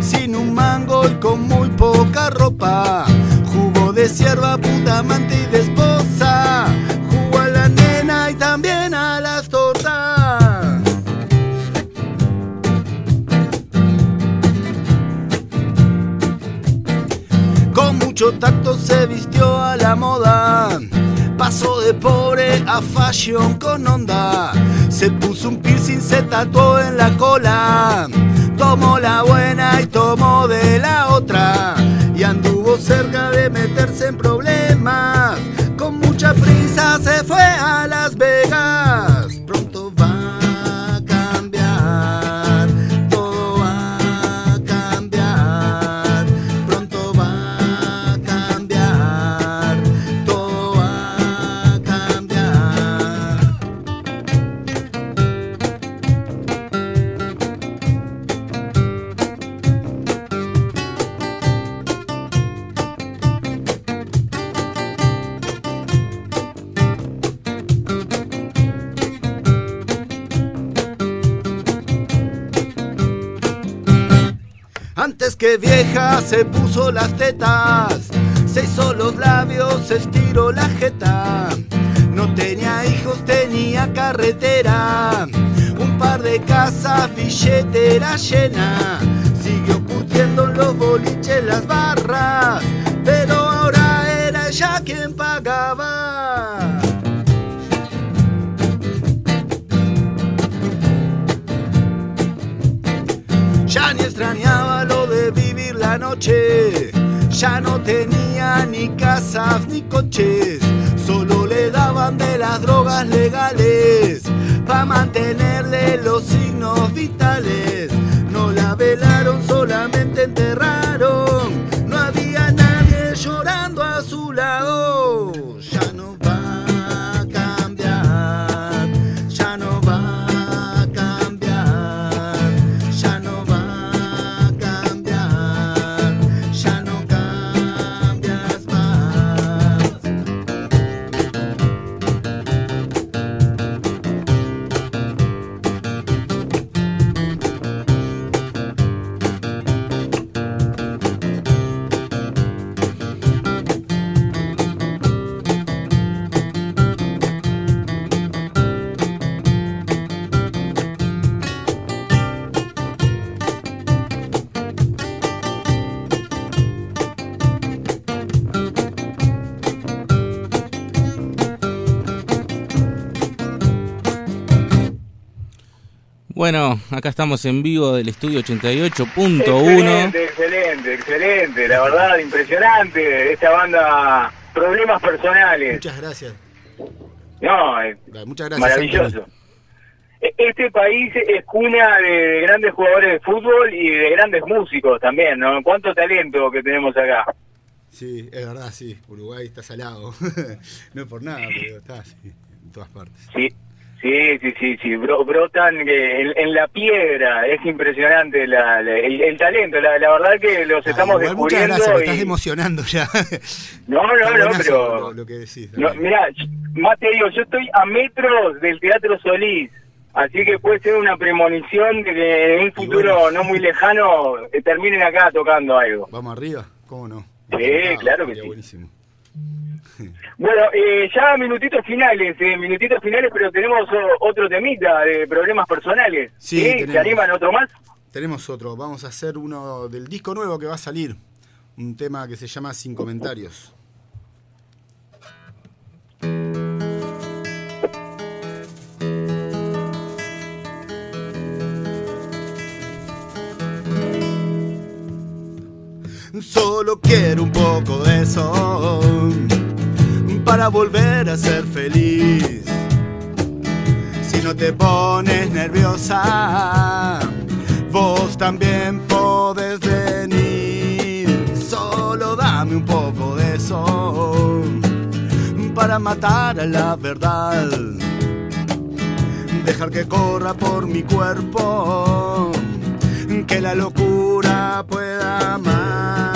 sin un mango y con muy poca ropa. Jugó de sierva, puta amante y de esposa. Jugó a la nena y también a las tortas. Con mucho tacto se vistió a la moda. Pasó de pobre a fashion con onda. Se puso un piercing, se tatuó en la cola. Tomó la buena y tomó de la otra. Y anduvo cerca de meterse en problemas. Con mucha prisa se fue a Las Antes que vieja se puso las tetas, se hizo los labios, se estiró la jeta. No tenía hijos, tenía carretera, un par de casas, billetera llena. Siguió curtiendo en los boliches, las barras, pero ahora era ella quien pagaba. Ya no tenía ni casas ni coches. Solo le daban de las drogas legales. para mantenerle los signos vitales. No la velaron, solamente enterraron. Bueno, acá estamos en vivo del estudio 88.1. Excelente, excelente, excelente. La verdad, impresionante. Esta banda, Problemas Personales. Muchas gracias. No, eh, Muchas gracias. maravilloso. E- Este país es cuna de grandes jugadores de fútbol y de grandes músicos también, ¿no? ¿Cuánto talento que tenemos acá? Sí, es verdad, sí. Uruguay está salado. no es por nada, pero está así, en todas partes. Sí, sí, sí, sí, sí. bro- brotan que en, en la piedra. Es impresionante la- la- el, el talento. La, la verdad que los estamos Ah, Igual, muchas descubriendo. gracias, me estás emocionando ya. No, no, no, pero... Lo, lo que decís. No, más te digo, yo estoy a metros del Teatro Solís, así que puede ser una premonición de que en un futuro no muy lejano eh, terminen acá tocando algo. ¿Vamos arriba? ¿Cómo no? Sí, Ah, claro que sí. buenísimo. Bueno, eh, ya minutitos finales, eh, minutitos finales, pero tenemos otro temita de problemas personales. Sí, ¿Se tenemos. animan otro más? Tenemos otro. Vamos a hacer uno del disco nuevo que va a salir. Un tema que se llama Sin Comentarios. Solo quiero un poco de eso para volver a ser feliz. Si no te pones nerviosa, vos también podés venir. Solo dame un poco de eso para matar a la verdad. Dejar que corra por mi cuerpo, que la locura pueda más.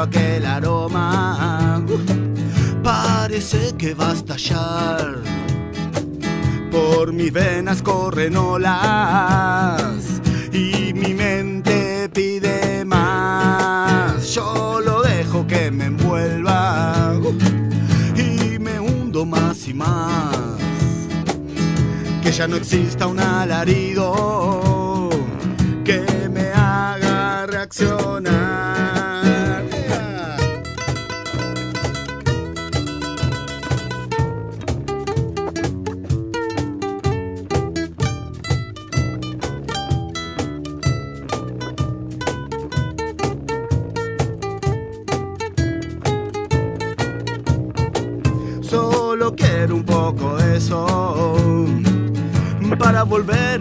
Aquel aroma, parece que va a estallar. Por mis venas corren olas y mi mente pide más. Yo lo dejo que me envuelva y me hundo más y más. Que ya no exista un alarido que me haga reaccionar.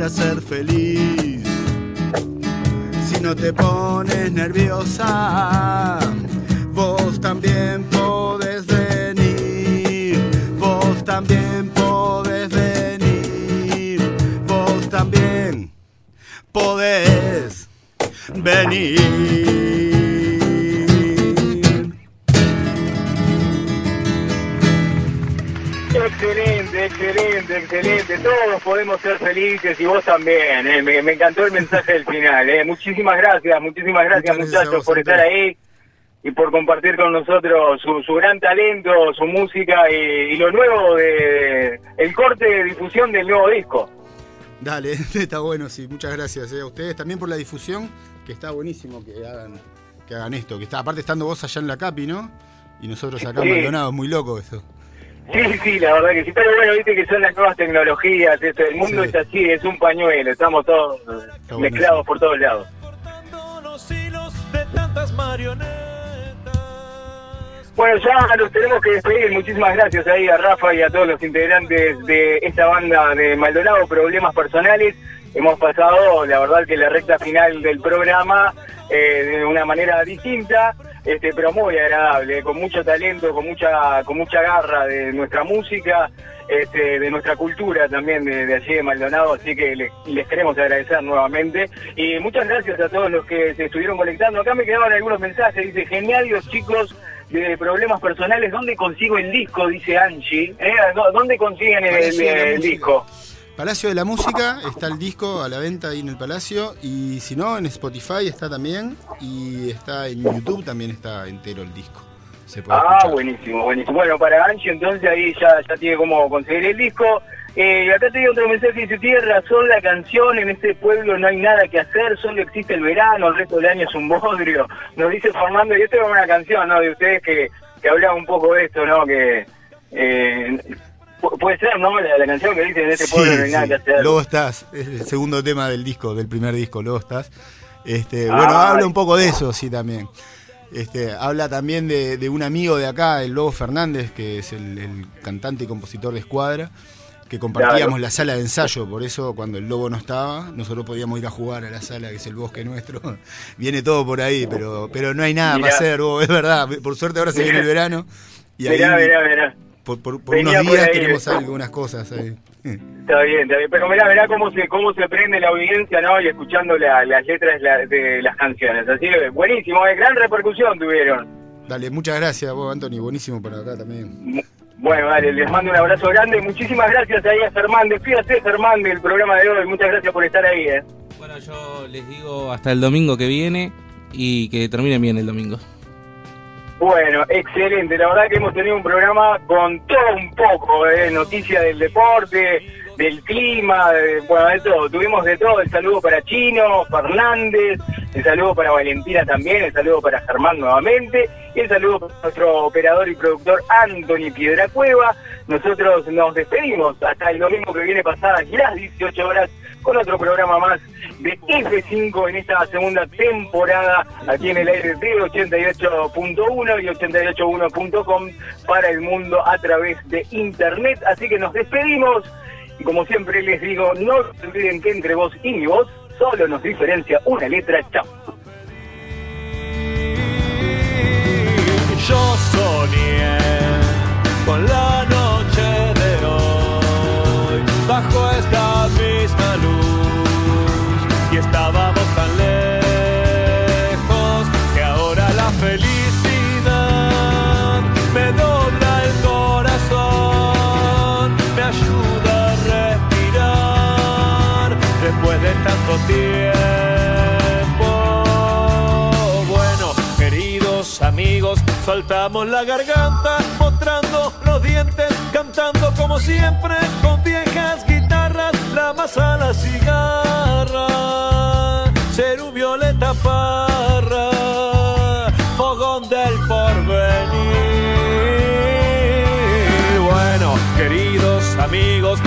Volver a ser feliz. Si no te pones nerviosa, vos también excelente, excelente. Todos podemos ser felices y vos también. eh. Me, me encantó el mensaje del final. eh. Muchísimas gracias, muchísimas gracias Muchas muchachos vos, por estar ahí y por compartir con nosotros su, su gran talento, su música y, y lo nuevo de el corte de difusión del nuevo disco. Dale, está bueno, sí. Muchas gracias eh, a ustedes también por la difusión, que está buenísimo que hagan, que hagan esto. Que está, aparte estando vos allá en la Capi, ¿no? Y nosotros acá en Sí. Maldonado, es muy loco eso. Sí, sí, la verdad que sí. Pero bueno, viste que son las nuevas tecnologías, esto, el mundo Sí. es así, es un pañuelo, estamos todos mezclados por todos lados. de tantas marionetas. Bueno, ya nos tenemos que despedir. Muchísimas gracias ahí a Rafa y a todos los integrantes de esta banda de Maldonado, Problemas Personales. Hemos pasado, la verdad, que la recta final del programa eh, de una manera distinta, este, pero muy agradable, con mucho talento, con mucha, con mucha garra de nuestra música, este, de nuestra cultura también de, de allí de Maldonado, así que le- les queremos agradecer nuevamente. Y muchas gracias a todos los que se estuvieron conectando. Acá me quedaban algunos mensajes, dice, genial los chicos de problemas personales, ¿dónde consigo el disco? Dice Angie. ¿Eh? ¿Dó- ¿Dónde consiguen el, disco? Palacio de la Música, está el disco a la venta ahí en el Palacio. Y si no, en Spotify está también. Y está en YouTube también está entero el disco. Se puede Ah, escuchar. buenísimo, buenísimo. Bueno, para Angie entonces ahí ya, ya tiene cómo conseguir el disco. Eh, acá te digo otro mensaje, dice, tiene razón la canción, en este pueblo no hay nada que hacer, solo existe el verano, el resto del año es un bodrio. Nos dice Fernando, y esto es una canción, ¿no? De ustedes que, que hablaba un poco de esto, ¿no? Que eh, pu- puede ser, ¿no? La, la canción que dice, en este Sí, pueblo no hay nada sí. que hacer. Luego estás, es el segundo tema del disco, del primer disco, luego estás. Este, Ah. bueno, habla un poco de eso, sí, también. Este, habla también de, de un amigo de acá, el Lobo Fernández, que es el, el cantante y compositor de Escuadra, que compartíamos Claro. la sala de ensayo, por eso cuando el Lobo no estaba, nosotros podíamos ir a jugar a la sala, que es el bosque nuestro. Viene todo por ahí, pero, pero no hay nada Mirá. para hacer, Bobo, es verdad. Por suerte ahora se viene el verano. Y ahí, Mirá, mirá, mirá. Por, por- unos por días ahí. tenemos algunas cosas ahí. Está bien, está bien. Pero mirá, mirá cómo se, cómo se prende la audiencia, ¿no? Y escuchando la- las letras la- de las canciones. Así que buenísimo, eh, gran repercusión tuvieron. Dale, muchas gracias vos, Anthony. Buenísimo por acá también. Bueno, dale, les mando un abrazo grande. Muchísimas gracias ahí a Germán. Despídase, Germán, del programa de hoy. Muchas gracias por estar ahí, ¿eh? Bueno, yo les digo hasta el domingo que viene y que terminen bien el domingo. Bueno, excelente. La verdad que hemos tenido un programa con todo un poco, ¿eh? Noticias del deporte, del clima, de- bueno, de todo. Tuvimos de todo. El saludo para Chino, Fernández, el saludo para Valentina también, el saludo para Germán nuevamente y el saludo para nuestro operador y productor Anthony Piedracueva. Nosotros nos despedimos hasta el domingo que viene pasadas las 18 horas con otro programa más de F5 en esta segunda temporada aquí en el aire de 88.1 y 88.1.com para el mundo a través de internet. Así que nos despedimos y como siempre les digo, no olviden que entre vos y mi voz solo nos diferencia una letra. Chao. Yo soñé con la noche de hoy, bajo esta misma luz, estábamos tan lejos que ahora la felicidad me dobla el corazón, me ayuda a respirar después de tanto tiempo. Bueno, queridos amigos, soltamos la garganta, mostrando los dientes, cantando como siempre, con viejas guitarras, la masa, la cigarra, un violeta parra, fogón del porvenir. Bueno, queridos amigos,